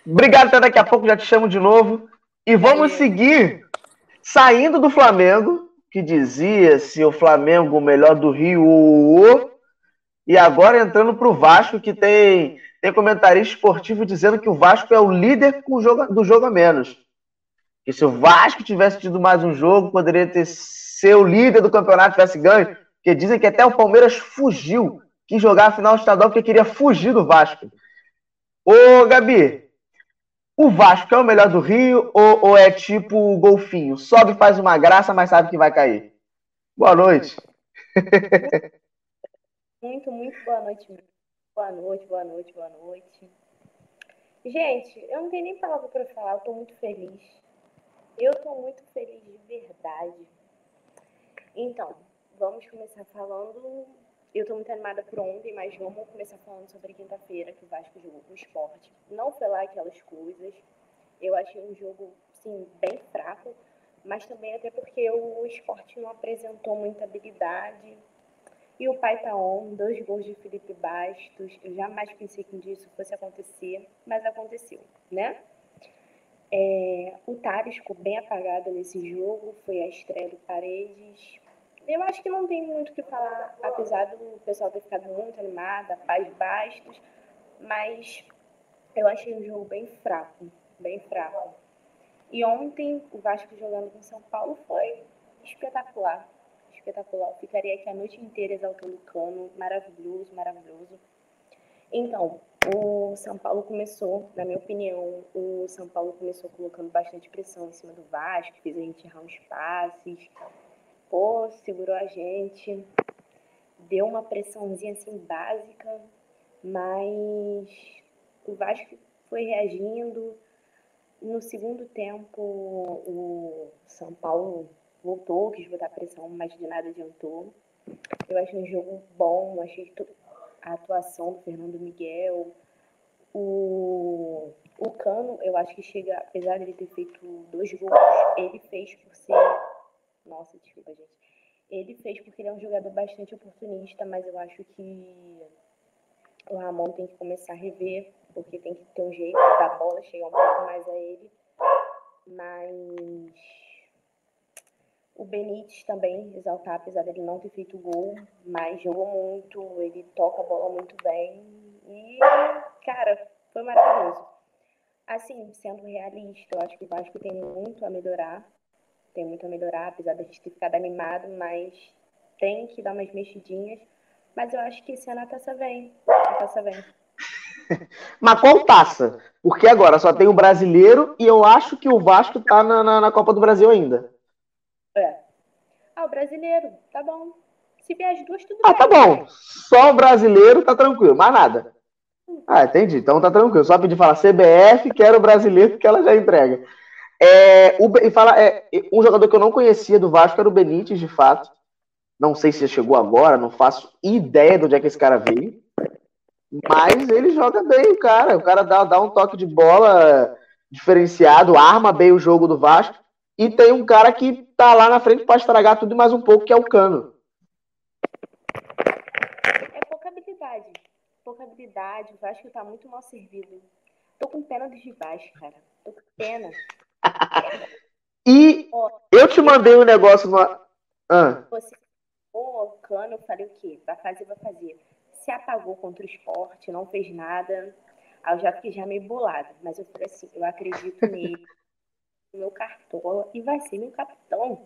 Obrigado, até daqui a pouco já te chamo de novo. E vamos seguir saindo do Flamengo, que dizia se o Flamengo o melhor do Rio, e agora entrando para o Vasco, que tem, tem comentarista esportivo dizendo que o Vasco é o líder do jogo a menos. Que se o Vasco tivesse tido mais um jogo, poderia ter ser o líder do campeonato, tivesse ganho. Porque dizem que até o Palmeiras fugiu, quis jogar a final estadual porque queria fugir do Vasco. Ô, Gabi, o Vasco é o melhor do Rio ou, ou, é tipo o golfinho? Sobe, faz uma graça, mas sabe que vai cair. Boa noite. Muito, muito boa noite. Boa noite, boa noite, boa noite. Gente, eu não tenho nem palavra para falar, eu tô muito feliz. Eu tô muito feliz de verdade. Então, vamos começar falando eu tô muito animada por ontem, mas vamos começar falando sobre quinta-feira, que o Vasco jogou com o esporte. Não foi lá aquelas coisas. Eu achei um jogo, sim, bem fraco, mas também até porque o esporte não apresentou muita habilidade. E o pai tá on, dois gols de Felipe Bastos. Eu jamais pensei que isso fosse acontecer, mas aconteceu, né? É, o Thales ficou bem apagado nesse jogo, foi a estreia do Paredes. Eu acho que não tem muito o que falar, apesar do pessoal ter ficado muito animado, paz bastos, mas eu achei o jogo bem fraco, bem fraco. E ontem, o Vasco jogando com São Paulo foi espetacular, espetacular. Ficaria aqui a noite inteira exaltando o cano, maravilhoso, maravilhoso. Então, o São Paulo começou, na minha opinião, o São Paulo começou colocando bastante pressão em cima do Vasco, fez a gente errar uns passes, pô, segurou a gente, deu uma pressãozinha assim básica, mas o Vasco foi reagindo. No segundo tempo, o São Paulo voltou, quis botar pressão, mas de nada adiantou. Eu achei um jogo bom, achei a atuação do Fernando Miguel. O, o Cano, eu acho que chega, apesar de ele ter feito dois gols, ele fez por ser nossa, desculpa, gente. Ele fez porque ele é um jogador bastante oportunista, mas eu acho que o Ramon tem que começar a rever, porque tem que ter um jeito da bola chegar um pouco mais a ele. Mas o Benítez também exaltar, apesar dele não ter feito gol, mas jogou muito, ele toca a bola muito bem. E, cara, foi maravilhoso. Assim, sendo realista, eu acho que o Vasco tem muito a melhorar tem muito a melhorar, apesar da gente ter ficado animado, mas tem que dar umas mexidinhas. Mas eu acho que esse ano a taça vem. A taça vem. mas qual taça? Porque agora só tem o brasileiro e eu acho que o Vasco tá na, na, na Copa do Brasil ainda. É. Ah, o brasileiro, tá bom. Se vier as duas, tudo ah, bem. Ah, tá bom. Só o brasileiro tá tranquilo, mais nada. Ah, entendi. Então tá tranquilo. Só pedir falar CBF, quero o brasileiro, que ela já entrega. É, o, e fala, é, um jogador que eu não conhecia do Vasco era o Benítez, de fato. Não sei se chegou agora, não faço ideia de onde é que esse cara veio. Mas ele joga bem, o cara. O cara dá, dá um toque de bola diferenciado, arma bem o jogo do Vasco. E tem um cara que tá lá na frente para estragar tudo mais um pouco, que é o Cano. É pouca habilidade. Pouca habilidade. O Vasco tá muito mal servido. Tô com pena dos rivais, cara. Tô com pena. e eu te mandei um negócio no. Ah. Você, o Cano, eu falei o quê? Vai fazer, vai fazer. Se apagou contra o esporte, não fez nada. Aí eu já fiquei já meio bolada. Mas eu falei assim, eu acredito nele, meu cartola, e vai ser meu capitão.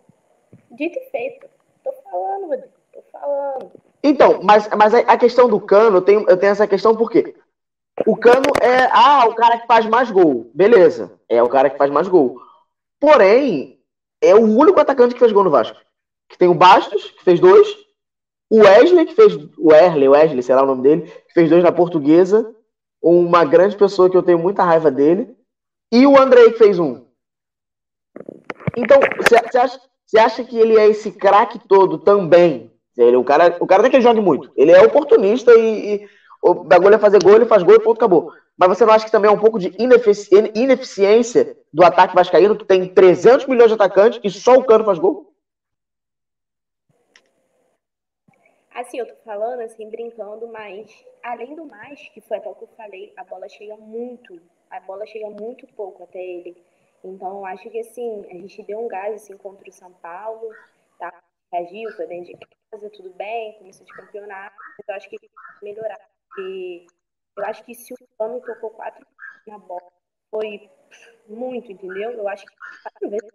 Dito e feito. Tô falando, Rodrigo. Tô falando. Então, mas, mas a questão do Cano, eu tenho, eu tenho essa questão por quê? O Cano é, ah, o cara que faz mais gol. Beleza, é o cara que faz mais gol. Porém, é o único atacante que fez gol no Vasco. Que tem o Bastos, que fez dois. O Wesley, que fez. O Wesley, Wesley, sei lá o nome dele, que fez dois na portuguesa. uma grande pessoa que eu tenho muita raiva dele, e o Andrei que fez um. Então, você acha, acha que ele é esse craque todo também? Ele, o, cara, o cara é que jogue muito. Ele é oportunista e, e o bagulho é fazer gol, ele faz gol e ponto, acabou. Mas você não acha que também é um pouco de inefici ineficiência do ataque vascaíno, que tem 300 milhões de atacantes e só o Cano faz gol? Assim, eu tô falando, assim, brincando, mas além do mais, que foi até o que eu falei, a bola chega muito, a bola chega muito pouco até ele. Então, eu acho que, assim, a gente deu um gás, assim, contra o São Paulo, tá? Reagiu, foi dentro de casa, tudo bem, começou de campeonato, mas eu acho que tem que melhorar, porque eu acho que se o Cano tocou quatro na bola, foi muito, entendeu? Eu acho que quatro vezes.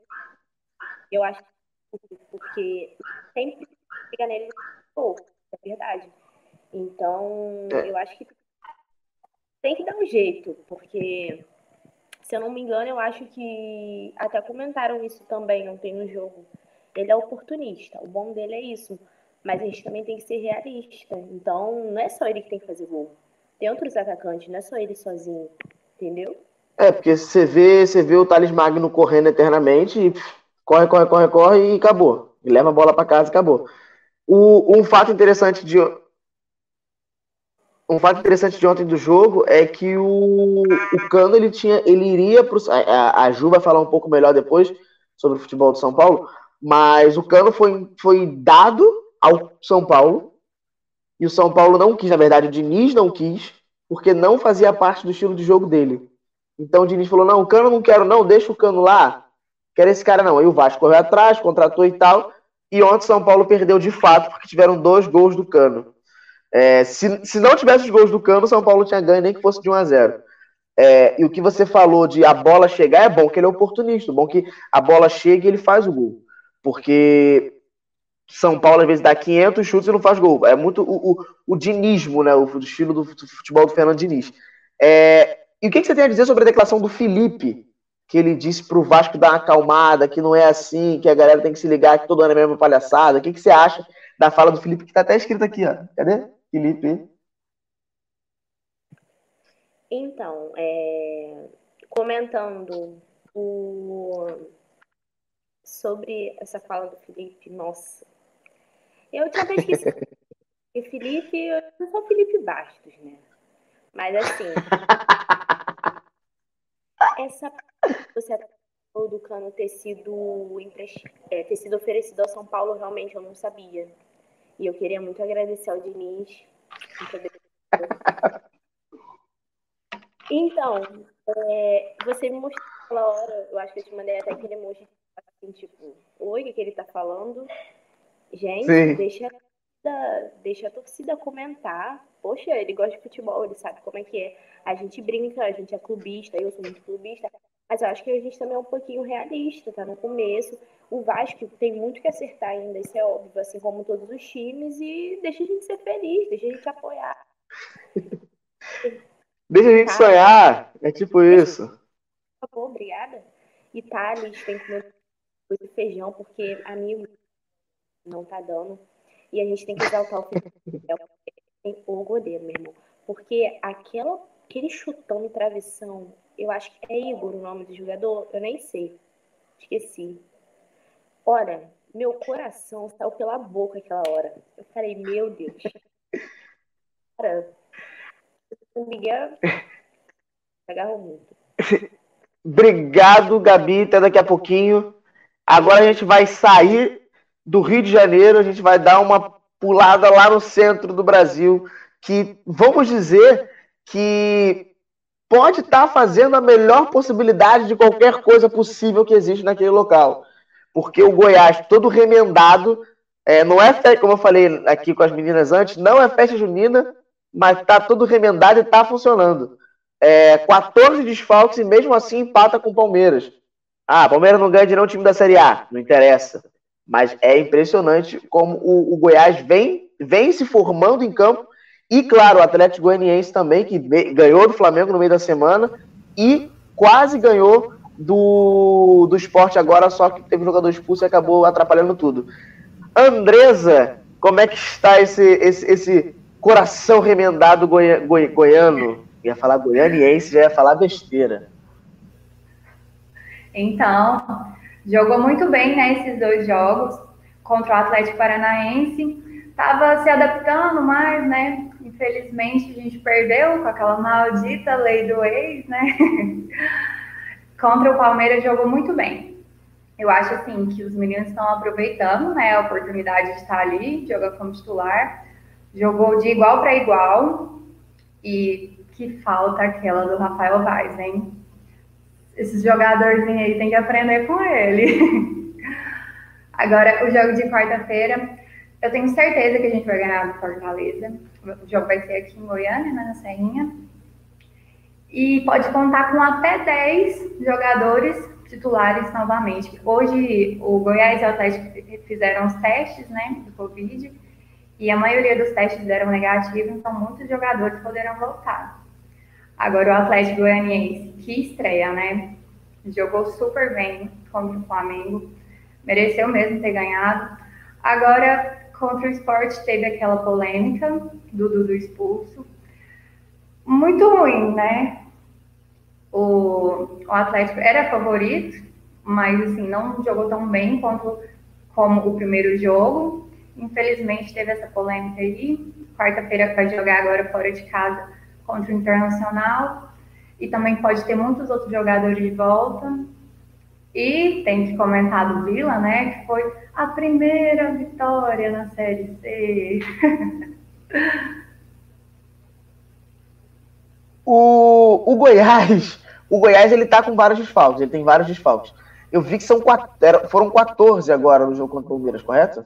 Eu acho que porque sempre chega nele pouco, é verdade. Então, é. eu acho que tem que dar um jeito, porque, se eu não me engano, eu acho que até comentaram isso também ontem no jogo. Ele é oportunista, o bom dele é isso. Mas a gente também tem que ser realista. Então, não é só ele que tem que fazer gol. Tem outros atacantes, não é só ele sozinho, entendeu? É, porque você vê, você vê o Thales Magno correndo eternamente corre, corre, corre, corre e acabou. E leva a bola para casa e acabou. O, um fato interessante de um fato interessante de ontem do jogo é que o, o Cano ele tinha ele iria para a, a Ju vai falar um pouco melhor depois sobre o futebol do São Paulo, mas o Cano foi, foi dado ao São Paulo e o São Paulo não quis, na verdade o Diniz não quis, porque não fazia parte do estilo de jogo dele. Então o Diniz falou: não, o Cano não quero, não, deixa o Cano lá, quero esse cara não. Aí o Vasco correu atrás, contratou e tal. E ontem São Paulo perdeu de fato, porque tiveram dois gols do Cano. É, se, se não tivesse os gols do Cano, São Paulo tinha ganho, nem que fosse de 1 a 0 é, E o que você falou de a bola chegar é bom que ele é oportunista, bom que a bola chega e ele faz o gol. Porque São Paulo às vezes dá 500 chutes e não faz gol. É muito o, o, o dinismo, né? O estilo do futebol do Fernando Diniz. É, e o que, que você tem a dizer sobre a declaração do Felipe? que ele disse para o Vasco dar uma acalmada, que não é assim, que a galera tem que se ligar, que todo ano é a mesma palhaçada. O que, que você acha da fala do Felipe, que está até escrito aqui, ó. Cadê? Felipe. Então, é... comentando o... sobre essa fala do Felipe, nossa. Eu tinha até esquecido. o Felipe, eu não sou Felipe Bastos, né? Mas assim. essa você falou do Cano ter sido, é, ter sido oferecido ao São Paulo, realmente eu não sabia. E eu queria muito agradecer ao Diniz. Então, é, você me mostrou aquela hora, eu acho que eu te mandei até aquele emoji assim, tipo, oi, o que, que ele tá falando? Gente, Sim. deixa, deixa a torcida comentar. Poxa, ele gosta de futebol, ele sabe como é que é. A gente brinca, a gente é clubista, eu sou muito clubista. Mas eu acho que a gente também é um pouquinho realista, tá no começo. O Vasco tem muito que acertar ainda, isso é óbvio, assim como todos os times, e deixa a gente ser feliz, deixa a gente apoiar. deixa a gente sonhar, é tipo isso. Por favor, obrigada. E Thales tem que comer feijão, porque amigo não tá dando. E a gente tem que exaltar o feijão. Tem o goleiro, meu irmão. Porque aquela, aquele chutão no travessão eu acho que é Igor o nome do jogador, eu nem sei. Esqueci. Olha, meu coração saiu pela boca aquela hora. Eu falei, meu Deus. Cara, o Miguel agarrou muito. Obrigado, Gabi. Até daqui a pouquinho. Agora a gente vai sair do Rio de Janeiro, a gente vai dar uma pulada lá no centro do Brasil, que vamos dizer que pode estar tá fazendo a melhor possibilidade de qualquer coisa possível que existe naquele local. Porque o Goiás, todo remendado, é, não é como eu falei aqui com as meninas antes, não é festa junina, mas está todo remendado e está funcionando. É, 14 desfalques e mesmo assim empata com o Palmeiras. Ah, Palmeiras não ganha de não time da Série A, não interessa. Mas é impressionante como o, o Goiás vem, vem se formando em campo e, claro, o Atlético Goianiense também, que ganhou do Flamengo no meio da semana e quase ganhou do, do esporte agora, só que teve jogador expulso e acabou atrapalhando tudo. Andresa, como é que está esse, esse, esse coração remendado goi, goi, goiano? Ia falar goianiense, já ia falar besteira. Então, jogou muito bem né, dois jogos contra o Atlético Paranaense. Estava se adaptando mais, né? Infelizmente a gente perdeu com aquela maldita lei do ex, né? contra o Palmeiras jogou muito bem. Eu acho assim que os meninos estão aproveitando, né, a oportunidade de estar ali, jogar como titular. Jogou de igual para igual e que falta aquela do Rafael Vaz, hein? Esses jogadorzinhos aí tem que aprender com ele. Agora, o jogo de quarta-feira, eu tenho certeza que a gente vai ganhar do Fortaleza. O jogo vai ser aqui em Goiânia, né, na Serrinha. E pode contar com até 10 jogadores titulares novamente. Hoje, o Goiás e o Atlético fizeram os testes, né, do Covid, e a maioria dos testes deram negativo, então muitos jogadores poderão voltar. Agora, o Atlético Goianiense, que estreia, né, jogou super bem contra o Flamengo, mereceu mesmo ter ganhado. Agora, contra o esporte, teve aquela polêmica do Dudu expulso. Muito ruim, né? O, o Atlético era favorito, mas assim, não jogou tão bem quanto como o primeiro jogo. Infelizmente teve essa polêmica aí. Quarta-feira vai jogar agora fora de casa contra o Internacional. E também pode ter muitos outros jogadores de volta. E tem que comentar do Vila, né? Que foi a primeira vitória na Série C. o, o Goiás, o Goiás ele tá com vários desfalques, ele tem vários desfalques. Eu vi que são quatro, foram 14 agora no jogo contra o Palmeiras, correto?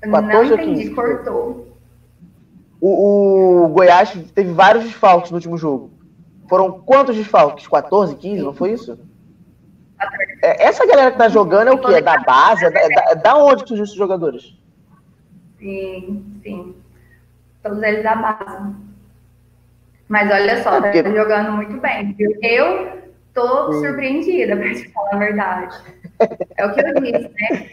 14 Não entendi, cortou. O, o Goiás teve vários desfalques no último jogo. Foram quantos desfalques? 14, 15, não foi isso? É, essa galera que tá jogando é o quê? É da base? Da, é da, é da onde surgiu esses jogadores? Sim, sim. Todos eles da base. Mas olha só, tá jogando muito bem. Eu tô surpreendida, pra te falar a verdade. É o que eu disse, né?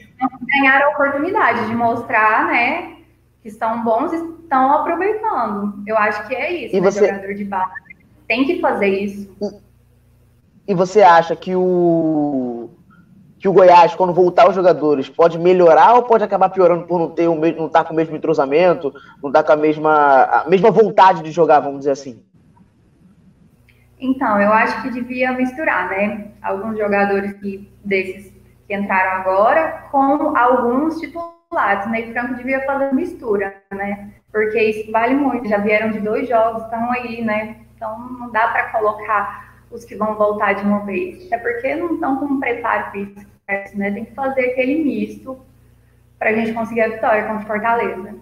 Ganharam a oportunidade de mostrar, né? Que são bons e estão aproveitando. Eu acho que é isso, e né? Você... Jogador de base tem que fazer isso. E você acha que o que o Goiás, quando voltar os jogadores, pode melhorar ou pode acabar piorando por não ter o mesmo, não estar tá com o mesmo entrosamento, não estar tá com a mesma, a mesma vontade de jogar, vamos dizer assim? Então, eu acho que devia misturar, né? Alguns jogadores que, desses que entraram agora com alguns titulares. O Ney Franco devia fazer mistura, né? Porque isso vale muito. Já vieram de dois jogos, estão aí, né? Então, não dá para colocar os que vão voltar de uma vez. Até porque não estão com um preparo físico, né? Tem que fazer aquele misto para a gente conseguir a vitória contra o Fortaleza.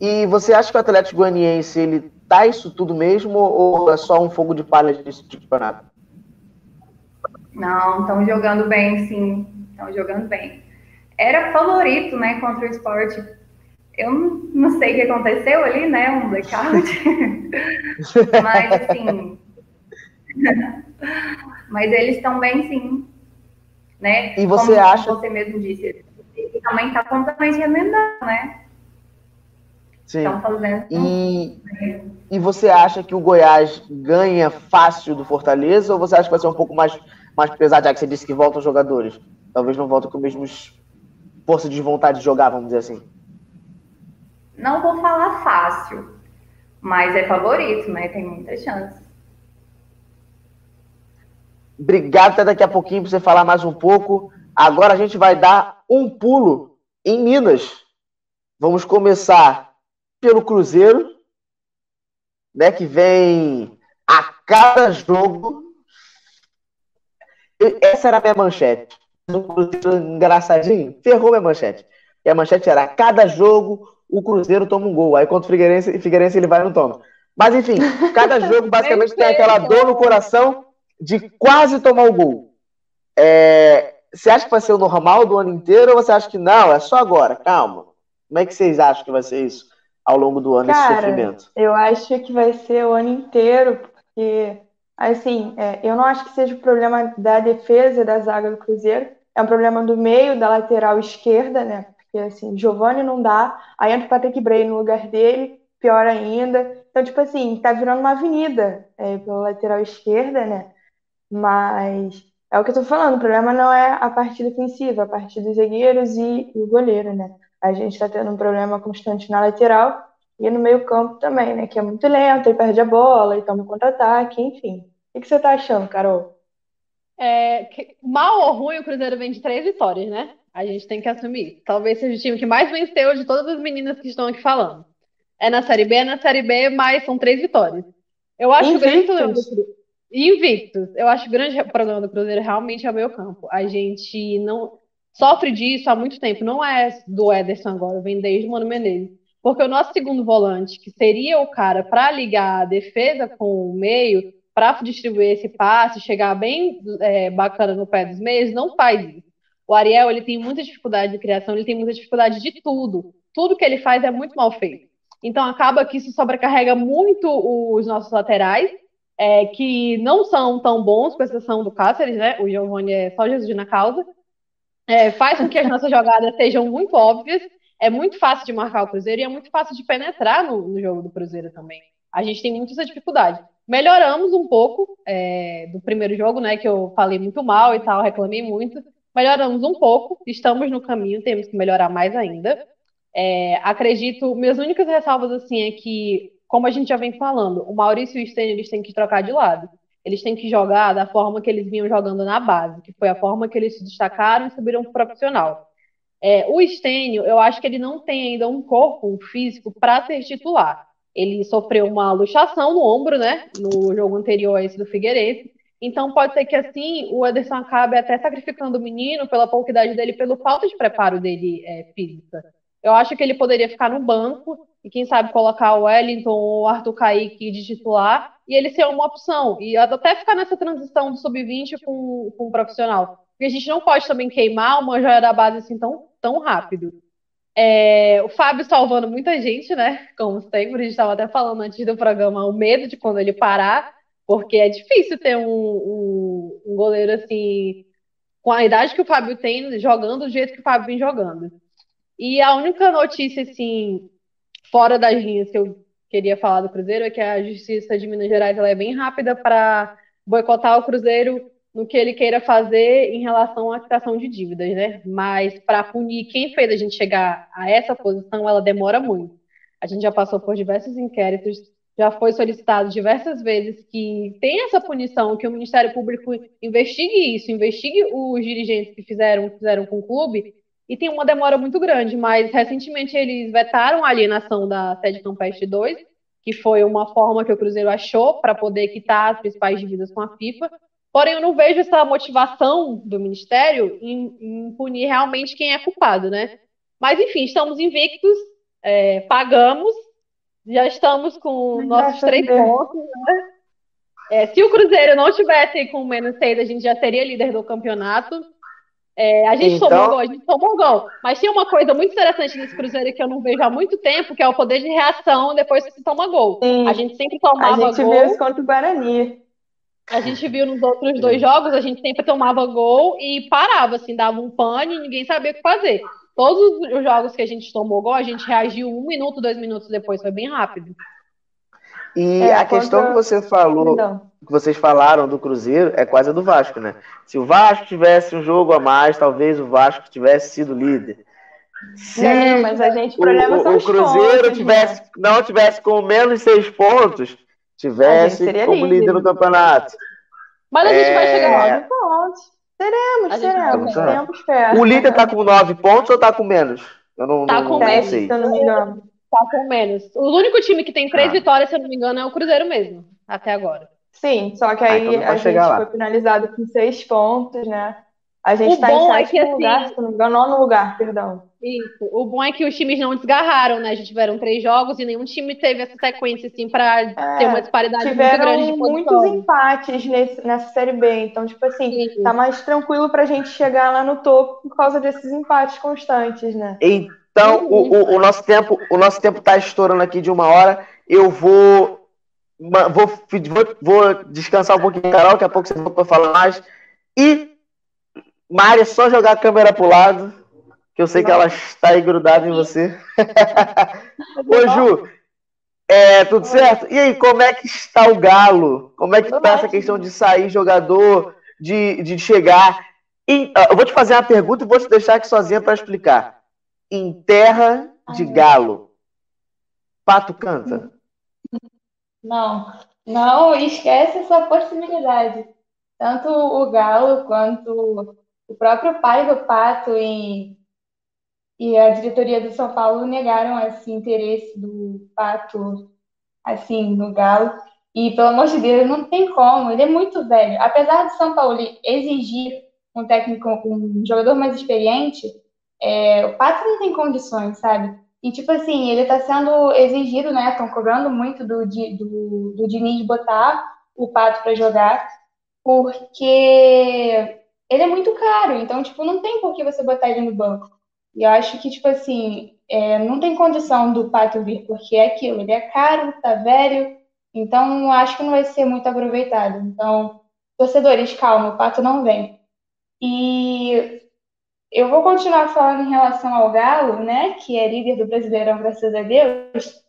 E você acha que o Atlético Goianiense ele tá isso tudo mesmo ou é só um fogo de palha desse campeonato? Não, estão jogando bem, sim. Estão jogando bem. Era favorito, né, contra o esporte. Eu não sei o que aconteceu ali, né, um blackout. Mas, assim, Mas eles estão bem, sim. Né? E você Como acha. você mesmo disse, também está completamente remendando, né? Sim. Estão fazendo. E, e você acha que o Goiás ganha fácil do Fortaleza ou você acha que vai ser um pouco mais, mais pesado, já que você disse que voltam jogadores? Talvez não voltem com a mesma força de vontade de jogar, vamos dizer assim. Não vou falar fácil, mas é favorito, né? Tem muita chance. Obrigado até daqui a pouquinho para você falar mais um pouco. Agora a gente vai dar um pulo em Minas. Vamos começar pelo Cruzeiro, né, que vem a cada jogo. Essa era a minha manchete. Um Cruzeiro engraçadinho, ferrou minha manchete. E a manchete era: a cada jogo o Cruzeiro toma um gol. Aí contra o Figueirense, Figueirense ele vai e não toma. Mas enfim, cada jogo basicamente tem aquela dor no coração de quase tomar o gol. É, você acha que vai ser o normal do ano inteiro ou você acha que não, é só agora? Calma. Como é que vocês acham que vai ser isso ao longo do ano, Cara, esse sofrimento? Eu acho que vai ser o ano inteiro, porque, assim, é, eu não acho que seja o problema da defesa da zaga do Cruzeiro, é um problema do meio, da lateral esquerda, né? Porque, assim, Giovanni não dá, aí entra o Patrick Bray no lugar dele, pior ainda. Então, tipo assim, tá virando uma avenida é, pela lateral esquerda, né? Mas é o que eu tô falando, o problema não é a parte defensiva, a parte dos zagueiros e, e o goleiro, né? A gente tá tendo um problema constante na lateral e no meio-campo também, né? Que é muito lento, e perde a bola, e toma contra-ataque, enfim. O que você tá achando, Carol? É, que, mal ou ruim, o Cruzeiro vem de três vitórias, né? A gente tem que assumir. Talvez seja o time que mais venceu de todas as meninas que estão aqui falando. É na Série B, é na Série B, mas são três vitórias. Eu acho Invictus. que o grande Invictus. Eu acho que o grande problema do Cruzeiro realmente é o meio campo. A gente não sofre disso há muito tempo. Não é do Ederson agora, vem desde o Mano Menezes. Porque o nosso segundo volante, que seria o cara para ligar a defesa com o meio, para distribuir esse passe, chegar bem é, bacana no pé dos meios, não faz isso. O Ariel ele tem muita dificuldade de criação, ele tem muita dificuldade de tudo. Tudo que ele faz é muito mal feito. Então acaba que isso sobrecarrega muito os nossos laterais, é, que não são tão bons, com exceção do Cáceres, né? O Giovanni é só Jesus na causa. É, faz com que as nossas jogadas sejam muito óbvias. É muito fácil de marcar o Cruzeiro e é muito fácil de penetrar no, no jogo do Cruzeiro também. A gente tem muito essa dificuldade. Melhoramos um pouco é, do primeiro jogo, né? Que eu falei muito mal e tal, reclamei muito. Melhoramos um pouco, estamos no caminho, temos que melhorar mais ainda. É, acredito, minhas únicas ressalvas assim é que, como a gente já vem falando, o Maurício e o Stênio, eles têm que trocar de lado. Eles têm que jogar da forma que eles vinham jogando na base, que foi a forma que eles se destacaram e subiram para o profissional. É, o Stênio, eu acho que ele não tem ainda um corpo, um físico para ser titular. Ele sofreu uma luxação no ombro, né? No jogo anterior a esse do Figueirense. Então pode ser que assim o Ederson acabe até sacrificando o menino pela pouca idade dele, pelo falta de preparo dele é, física. Eu acho que ele poderia ficar no banco e quem sabe colocar o Wellington ou o Arthur Kaique de titular e ele ser uma opção. E até ficar nessa transição do sub-20 com, com profissional. Porque a gente não pode também queimar uma joia da base assim tão, tão rápido. É, o Fábio salvando muita gente, né? Como sempre, a gente estava até falando antes do programa, o medo de quando ele parar, porque é difícil ter um, um, um goleiro assim, com a idade que o Fábio tem, jogando do jeito que o Fábio vem jogando. E a única notícia, assim, fora das linhas que eu queria falar do Cruzeiro é que a Justiça de Minas Gerais ela é bem rápida para boicotar o Cruzeiro no que ele queira fazer em relação à quitação de dívidas, né? Mas para punir quem fez a gente chegar a essa posição, ela demora muito. A gente já passou por diversos inquéritos, já foi solicitado diversas vezes que tem essa punição, que o Ministério Público investigue isso, investigue os dirigentes que fizeram, fizeram com o clube, e tem uma demora muito grande, mas recentemente eles vetaram a alienação da sede Campestre 2, que foi uma forma que o Cruzeiro achou para poder quitar as principais dívidas com a FIFA, Porém, eu não vejo essa motivação do Ministério em, em punir realmente quem é culpado, né? Mas, enfim, estamos invictos, é, pagamos, já estamos com nossos três pontos, né? É, se o Cruzeiro não tivesse com menos seis, a gente já seria líder do campeonato. É, a gente então... tomou gol, a gente tomou gol. Mas tem uma coisa muito interessante nesse Cruzeiro que eu não vejo há muito tempo, que é o poder de reação depois que se toma gol. Sim. A gente sempre tomava gol. A gente gol. viu isso contra o Guarani. A gente viu nos outros dois jogos, a gente sempre tomava gol e parava, assim, dava um pane e ninguém sabia o que fazer. Todos os jogos que a gente tomou gol, a gente reagiu um minuto, dois minutos depois, foi bem rápido. E é, a questão contra... que você falou, que vocês falaram do Cruzeiro, é quase a do Vasco, né? Se o Vasco tivesse um jogo a mais, talvez o Vasco tivesse sido líder. Se não, mas a gente, o, o, o Cruzeiro pontos, tivesse, né? não tivesse com menos seis pontos, tivesse como líder. líder no campeonato. Mas a gente é... vai chegar lá no pontos. Teremos, teremos. Fé. O líder tá com nove pontos ou tá com menos? Eu não, tá não, com menos, se eu não me engano. Tá com menos. O único time que tem três ah. vitórias, se eu não me engano, é o Cruzeiro mesmo, até agora. Sim, só que aí ah, então a gente lá. foi finalizado com seis pontos, né? A gente está em é sétimo é que, lugar, assim, se não me engano, nono lugar, perdão. Isso. O bom é que os times não desgarraram, né? Já tiveram três jogos e nenhum time teve essa sequência, assim, para é, ter uma disparidade muito grande de muitos empates nesse, nessa Série B. Então, tipo assim, Sim. tá mais tranquilo pra gente chegar lá no topo por causa desses empates constantes, né? Então, o, o, o, nosso tempo o nosso tempo tá estourando aqui de uma hora. Eu vou, vou, vou, vou descansar um pouquinho, Carol, daqui a pouco você volta pra falar mais. E Mari, é só jogar a câmera pro lado, que eu sei que ela está aí grudada em você. Ô, Ju, É, tudo certo? E aí, como é que está o Galo? Como é que está essa questão de sair jogador, de, de chegar? Em, eu vou te fazer uma pergunta e vou te deixar aqui sozinha para explicar. Em terra de galo, pato canta? Não, não esquece essa possibilidade. Tanto o Galo quanto o próprio pai do Pato em, e a diretoria do São Paulo negaram esse interesse do Pato assim no Galo. E pelo amor de Deus, não tem como, ele é muito velho. Apesar de São Paulo exigir um técnico, um jogador mais experiente, é, o Pato não tem condições, sabe? E, tipo assim, ele tá sendo exigido, né? Estão cobrando muito do, do, do Diniz botar o Pato para jogar, porque ele é muito caro. Então, tipo, não tem por que você botar ele no banco. E eu acho que, tipo assim, é, não tem condição do Pato vir, porque é aquilo, ele é caro, tá velho, então acho que não vai ser muito aproveitado. Então, torcedores, calma, o Pato não vem. E eu vou continuar falando em relação ao Galo, né, que é líder do Brasileirão, graças a Deus,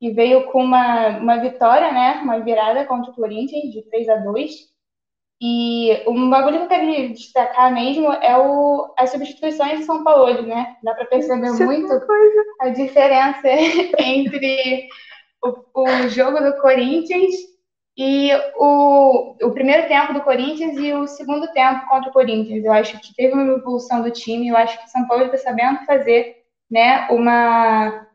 e veio com uma, uma vitória, né, uma virada contra o Corinthians de 3 a 2. E um bagulho que eu quero destacar mesmo é o, as substituições de São Paulo, né? Dá para perceber Isso é muito é a diferença entre o, o jogo do Corinthians e o, o primeiro tempo do Corinthians e o segundo tempo contra o Corinthians. Eu acho que teve uma evolução do time, eu acho que o São Paulo está sabendo fazer né, uma,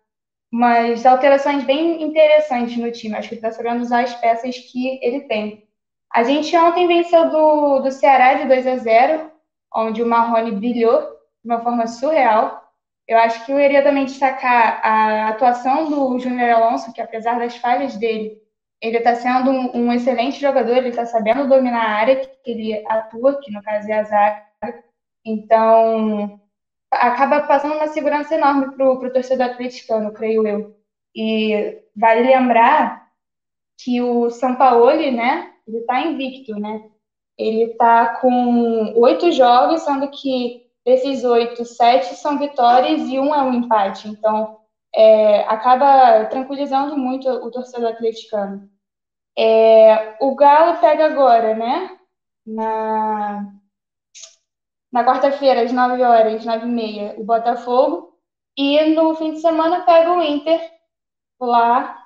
umas alterações bem interessantes no time. Acho que está sabendo usar as peças que ele tem. A gente ontem venceu do, do Ceará de 2 a 0, onde o Marrone brilhou de uma forma surreal. Eu acho que eu iria também destacar a atuação do Júnior Alonso, que apesar das falhas dele, ele está sendo um, um, excelente jogador, ele está sabendo dominar a área que ele atua, que no caso é a zaga. Então, acaba passando uma segurança enorme para o torcedor atleticano, creio eu. E vale lembrar que o São Paulo, né, ele está invicto, né? Ele está com oito jogos, sendo que desses oito, sete são vitórias e um é um empate. Então, é, acaba tranquilizando muito o torcedor atleticano. É, o Galo pega agora, né? Na, na quarta-feira, às 9 horas, 9 e meia, o Botafogo. E no fim de semana pega o Inter lá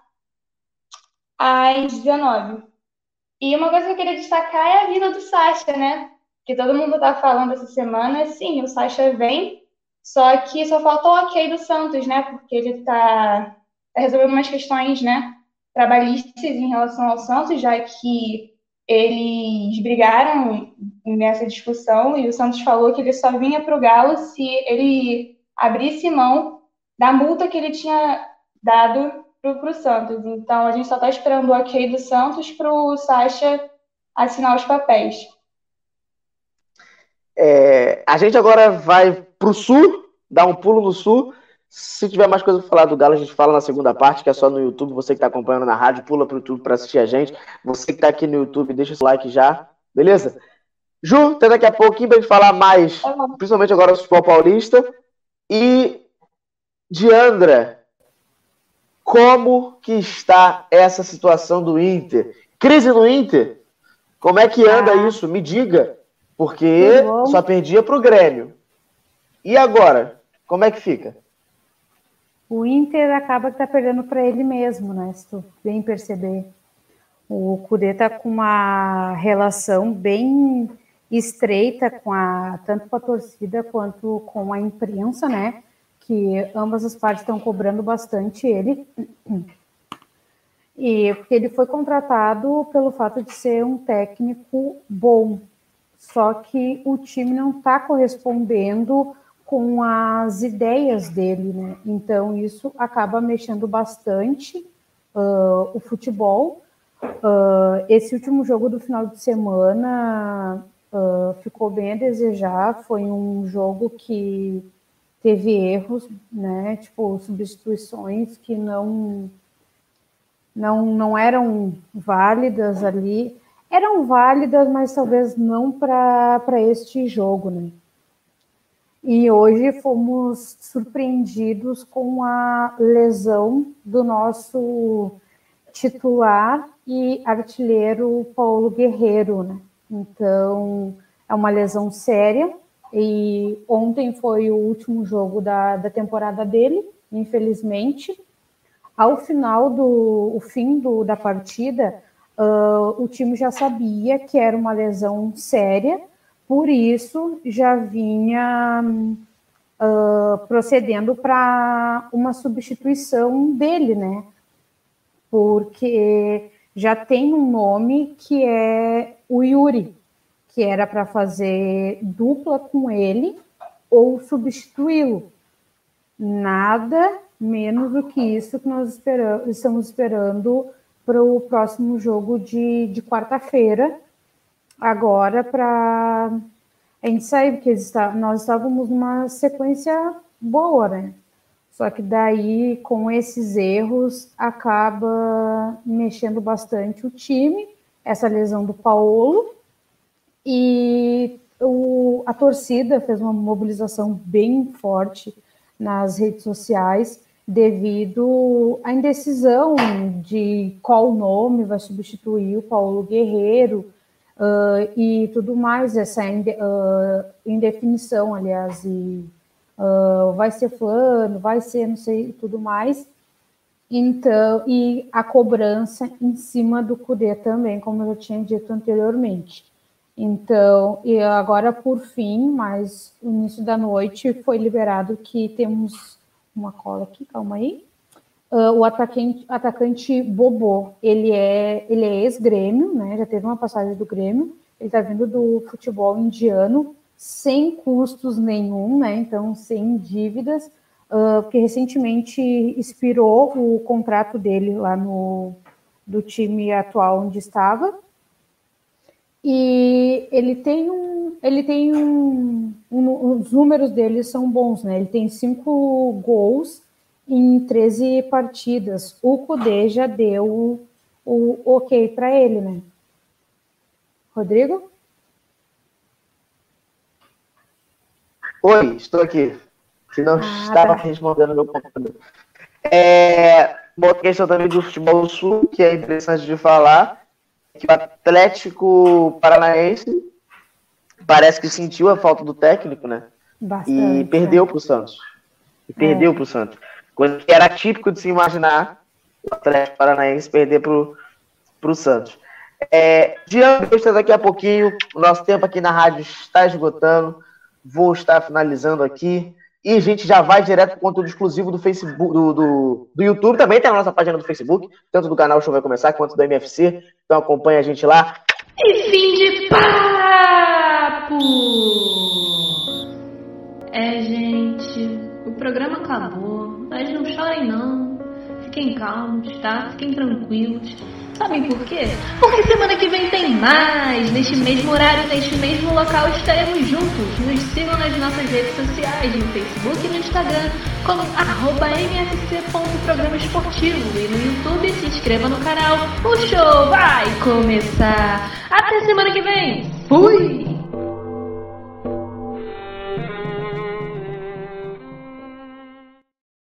às 19. E uma coisa que eu queria destacar é a vida do Sacha, né? Que todo mundo tá falando essa semana. Sim, o Sacha vem, só que só falta o ok do Santos, né? Porque ele tá, tá resolvendo umas questões, né? Trabalhistas em relação ao Santos, já que eles brigaram nessa discussão e o Santos falou que ele só vinha para o Galo se ele abrisse mão da multa que ele tinha dado para o Santos. Então a gente só está esperando o ok do Santos para o Sacha assinar os papéis. É, a gente agora vai para o sul, dar um pulo no sul. Se tiver mais coisa para falar do Galo, a gente fala na segunda parte, que é só no YouTube. Você que está acompanhando na rádio, pula para o YouTube para assistir a gente. Você que está aqui no YouTube, deixa o like já, beleza? Ju, até daqui a pouquinho para a gente falar mais, principalmente agora do futebol paulista. E Diandra, como que está essa situação do Inter? Crise no Inter? Como é que anda ah. isso? Me diga. Porque só perdia para o Grêmio. E agora? Como é que fica? O Inter acaba que tá perdendo para ele mesmo, né? Se tu bem perceber. O Cudê tá com uma relação bem estreita com a tanto com a torcida quanto com a imprensa, né? Que ambas as partes estão cobrando bastante ele. E porque ele foi contratado pelo fato de ser um técnico bom, só que o time não está correspondendo com as ideias dele, né? Então isso acaba mexendo bastante uh, o futebol. Uh, esse último jogo do final de semana uh, ficou bem a desejar. Foi um jogo que teve erros, né? Tipo substituições que não não não eram válidas ali eram válidas, mas talvez não para este jogo, né? E hoje fomos surpreendidos com a lesão do nosso titular e artilheiro Paulo Guerreiro, né? Então, é uma lesão séria. E ontem foi o último jogo da, da temporada dele, infelizmente. Ao final do o fim do, da partida, uh, o time já sabia que era uma lesão séria, por isso já vinha uh, procedendo para uma substituição dele, né? Porque já tem um nome que é o Yuri, que era para fazer dupla com ele ou substituí-lo. Nada menos do que isso que nós esperamos, estamos esperando para o próximo jogo de, de quarta-feira. Agora, para a gente sair, porque nós estávamos numa sequência boa, né? Só que daí, com esses erros, acaba mexendo bastante o time, essa lesão do Paulo, e o, a torcida fez uma mobilização bem forte nas redes sociais devido à indecisão de qual nome vai substituir o Paulo Guerreiro uh, e tudo mais, essa uh, indefinição, aliás, e uh, vai ser fulano, vai ser não sei, tudo mais. Então, e a cobrança em cima do Cudê também, como eu já tinha dito anteriormente. Então, e agora por fim, mas no início da noite foi liberado que temos uma cola aqui, calma aí. Uh, o atacante, atacante Bobô, ele é, ele é ex-grêmio, né? Já teve uma passagem do Grêmio. Ele está vindo do futebol indiano, sem custos nenhum, né? Então, sem dívidas, uh, porque recentemente expirou o contrato dele lá no do time atual onde estava e ele tem um, ele tem um, um, os números dele são bons, né? Ele tem cinco gols em 13 partidas. O Cudê já deu o, o ok para ele, né? Rodrigo? Oi, estou aqui. Se não ah, estava tá. respondendo meu computador. É, uma outra questão também do futebol sul, que é interessante de falar, que o Atlético Paranaense parece que sentiu a falta do técnico, né? Bastante, e perdeu para o Santos. E é. perdeu para o Santos. Coisa que era típico de se imaginar o Atlético Paranaense perder para o Santos. É, Diante daqui a pouquinho, o nosso tempo aqui na rádio está esgotando. Vou estar finalizando aqui. E a gente já vai direto para o conteúdo exclusivo do Facebook, do, do, do, YouTube. Também tem a nossa página do Facebook, tanto do canal Show Vai Começar quanto do MFC. Então acompanha a gente lá. E fim de papo! É, gente, o programa acabou. Mas não chorem não. Fiquem calmos, tá? Fiquem tranquilos. Sabem por quê? Porque semana que vem tem mais! Neste mesmo horário, neste mesmo local, estaremos juntos. Nos sigam nas nossas redes sociais, no Facebook e no Instagram, como mfc.programa esportivo. E no YouTube, se inscreva no canal. O show vai começar! Até semana que vem! Fui!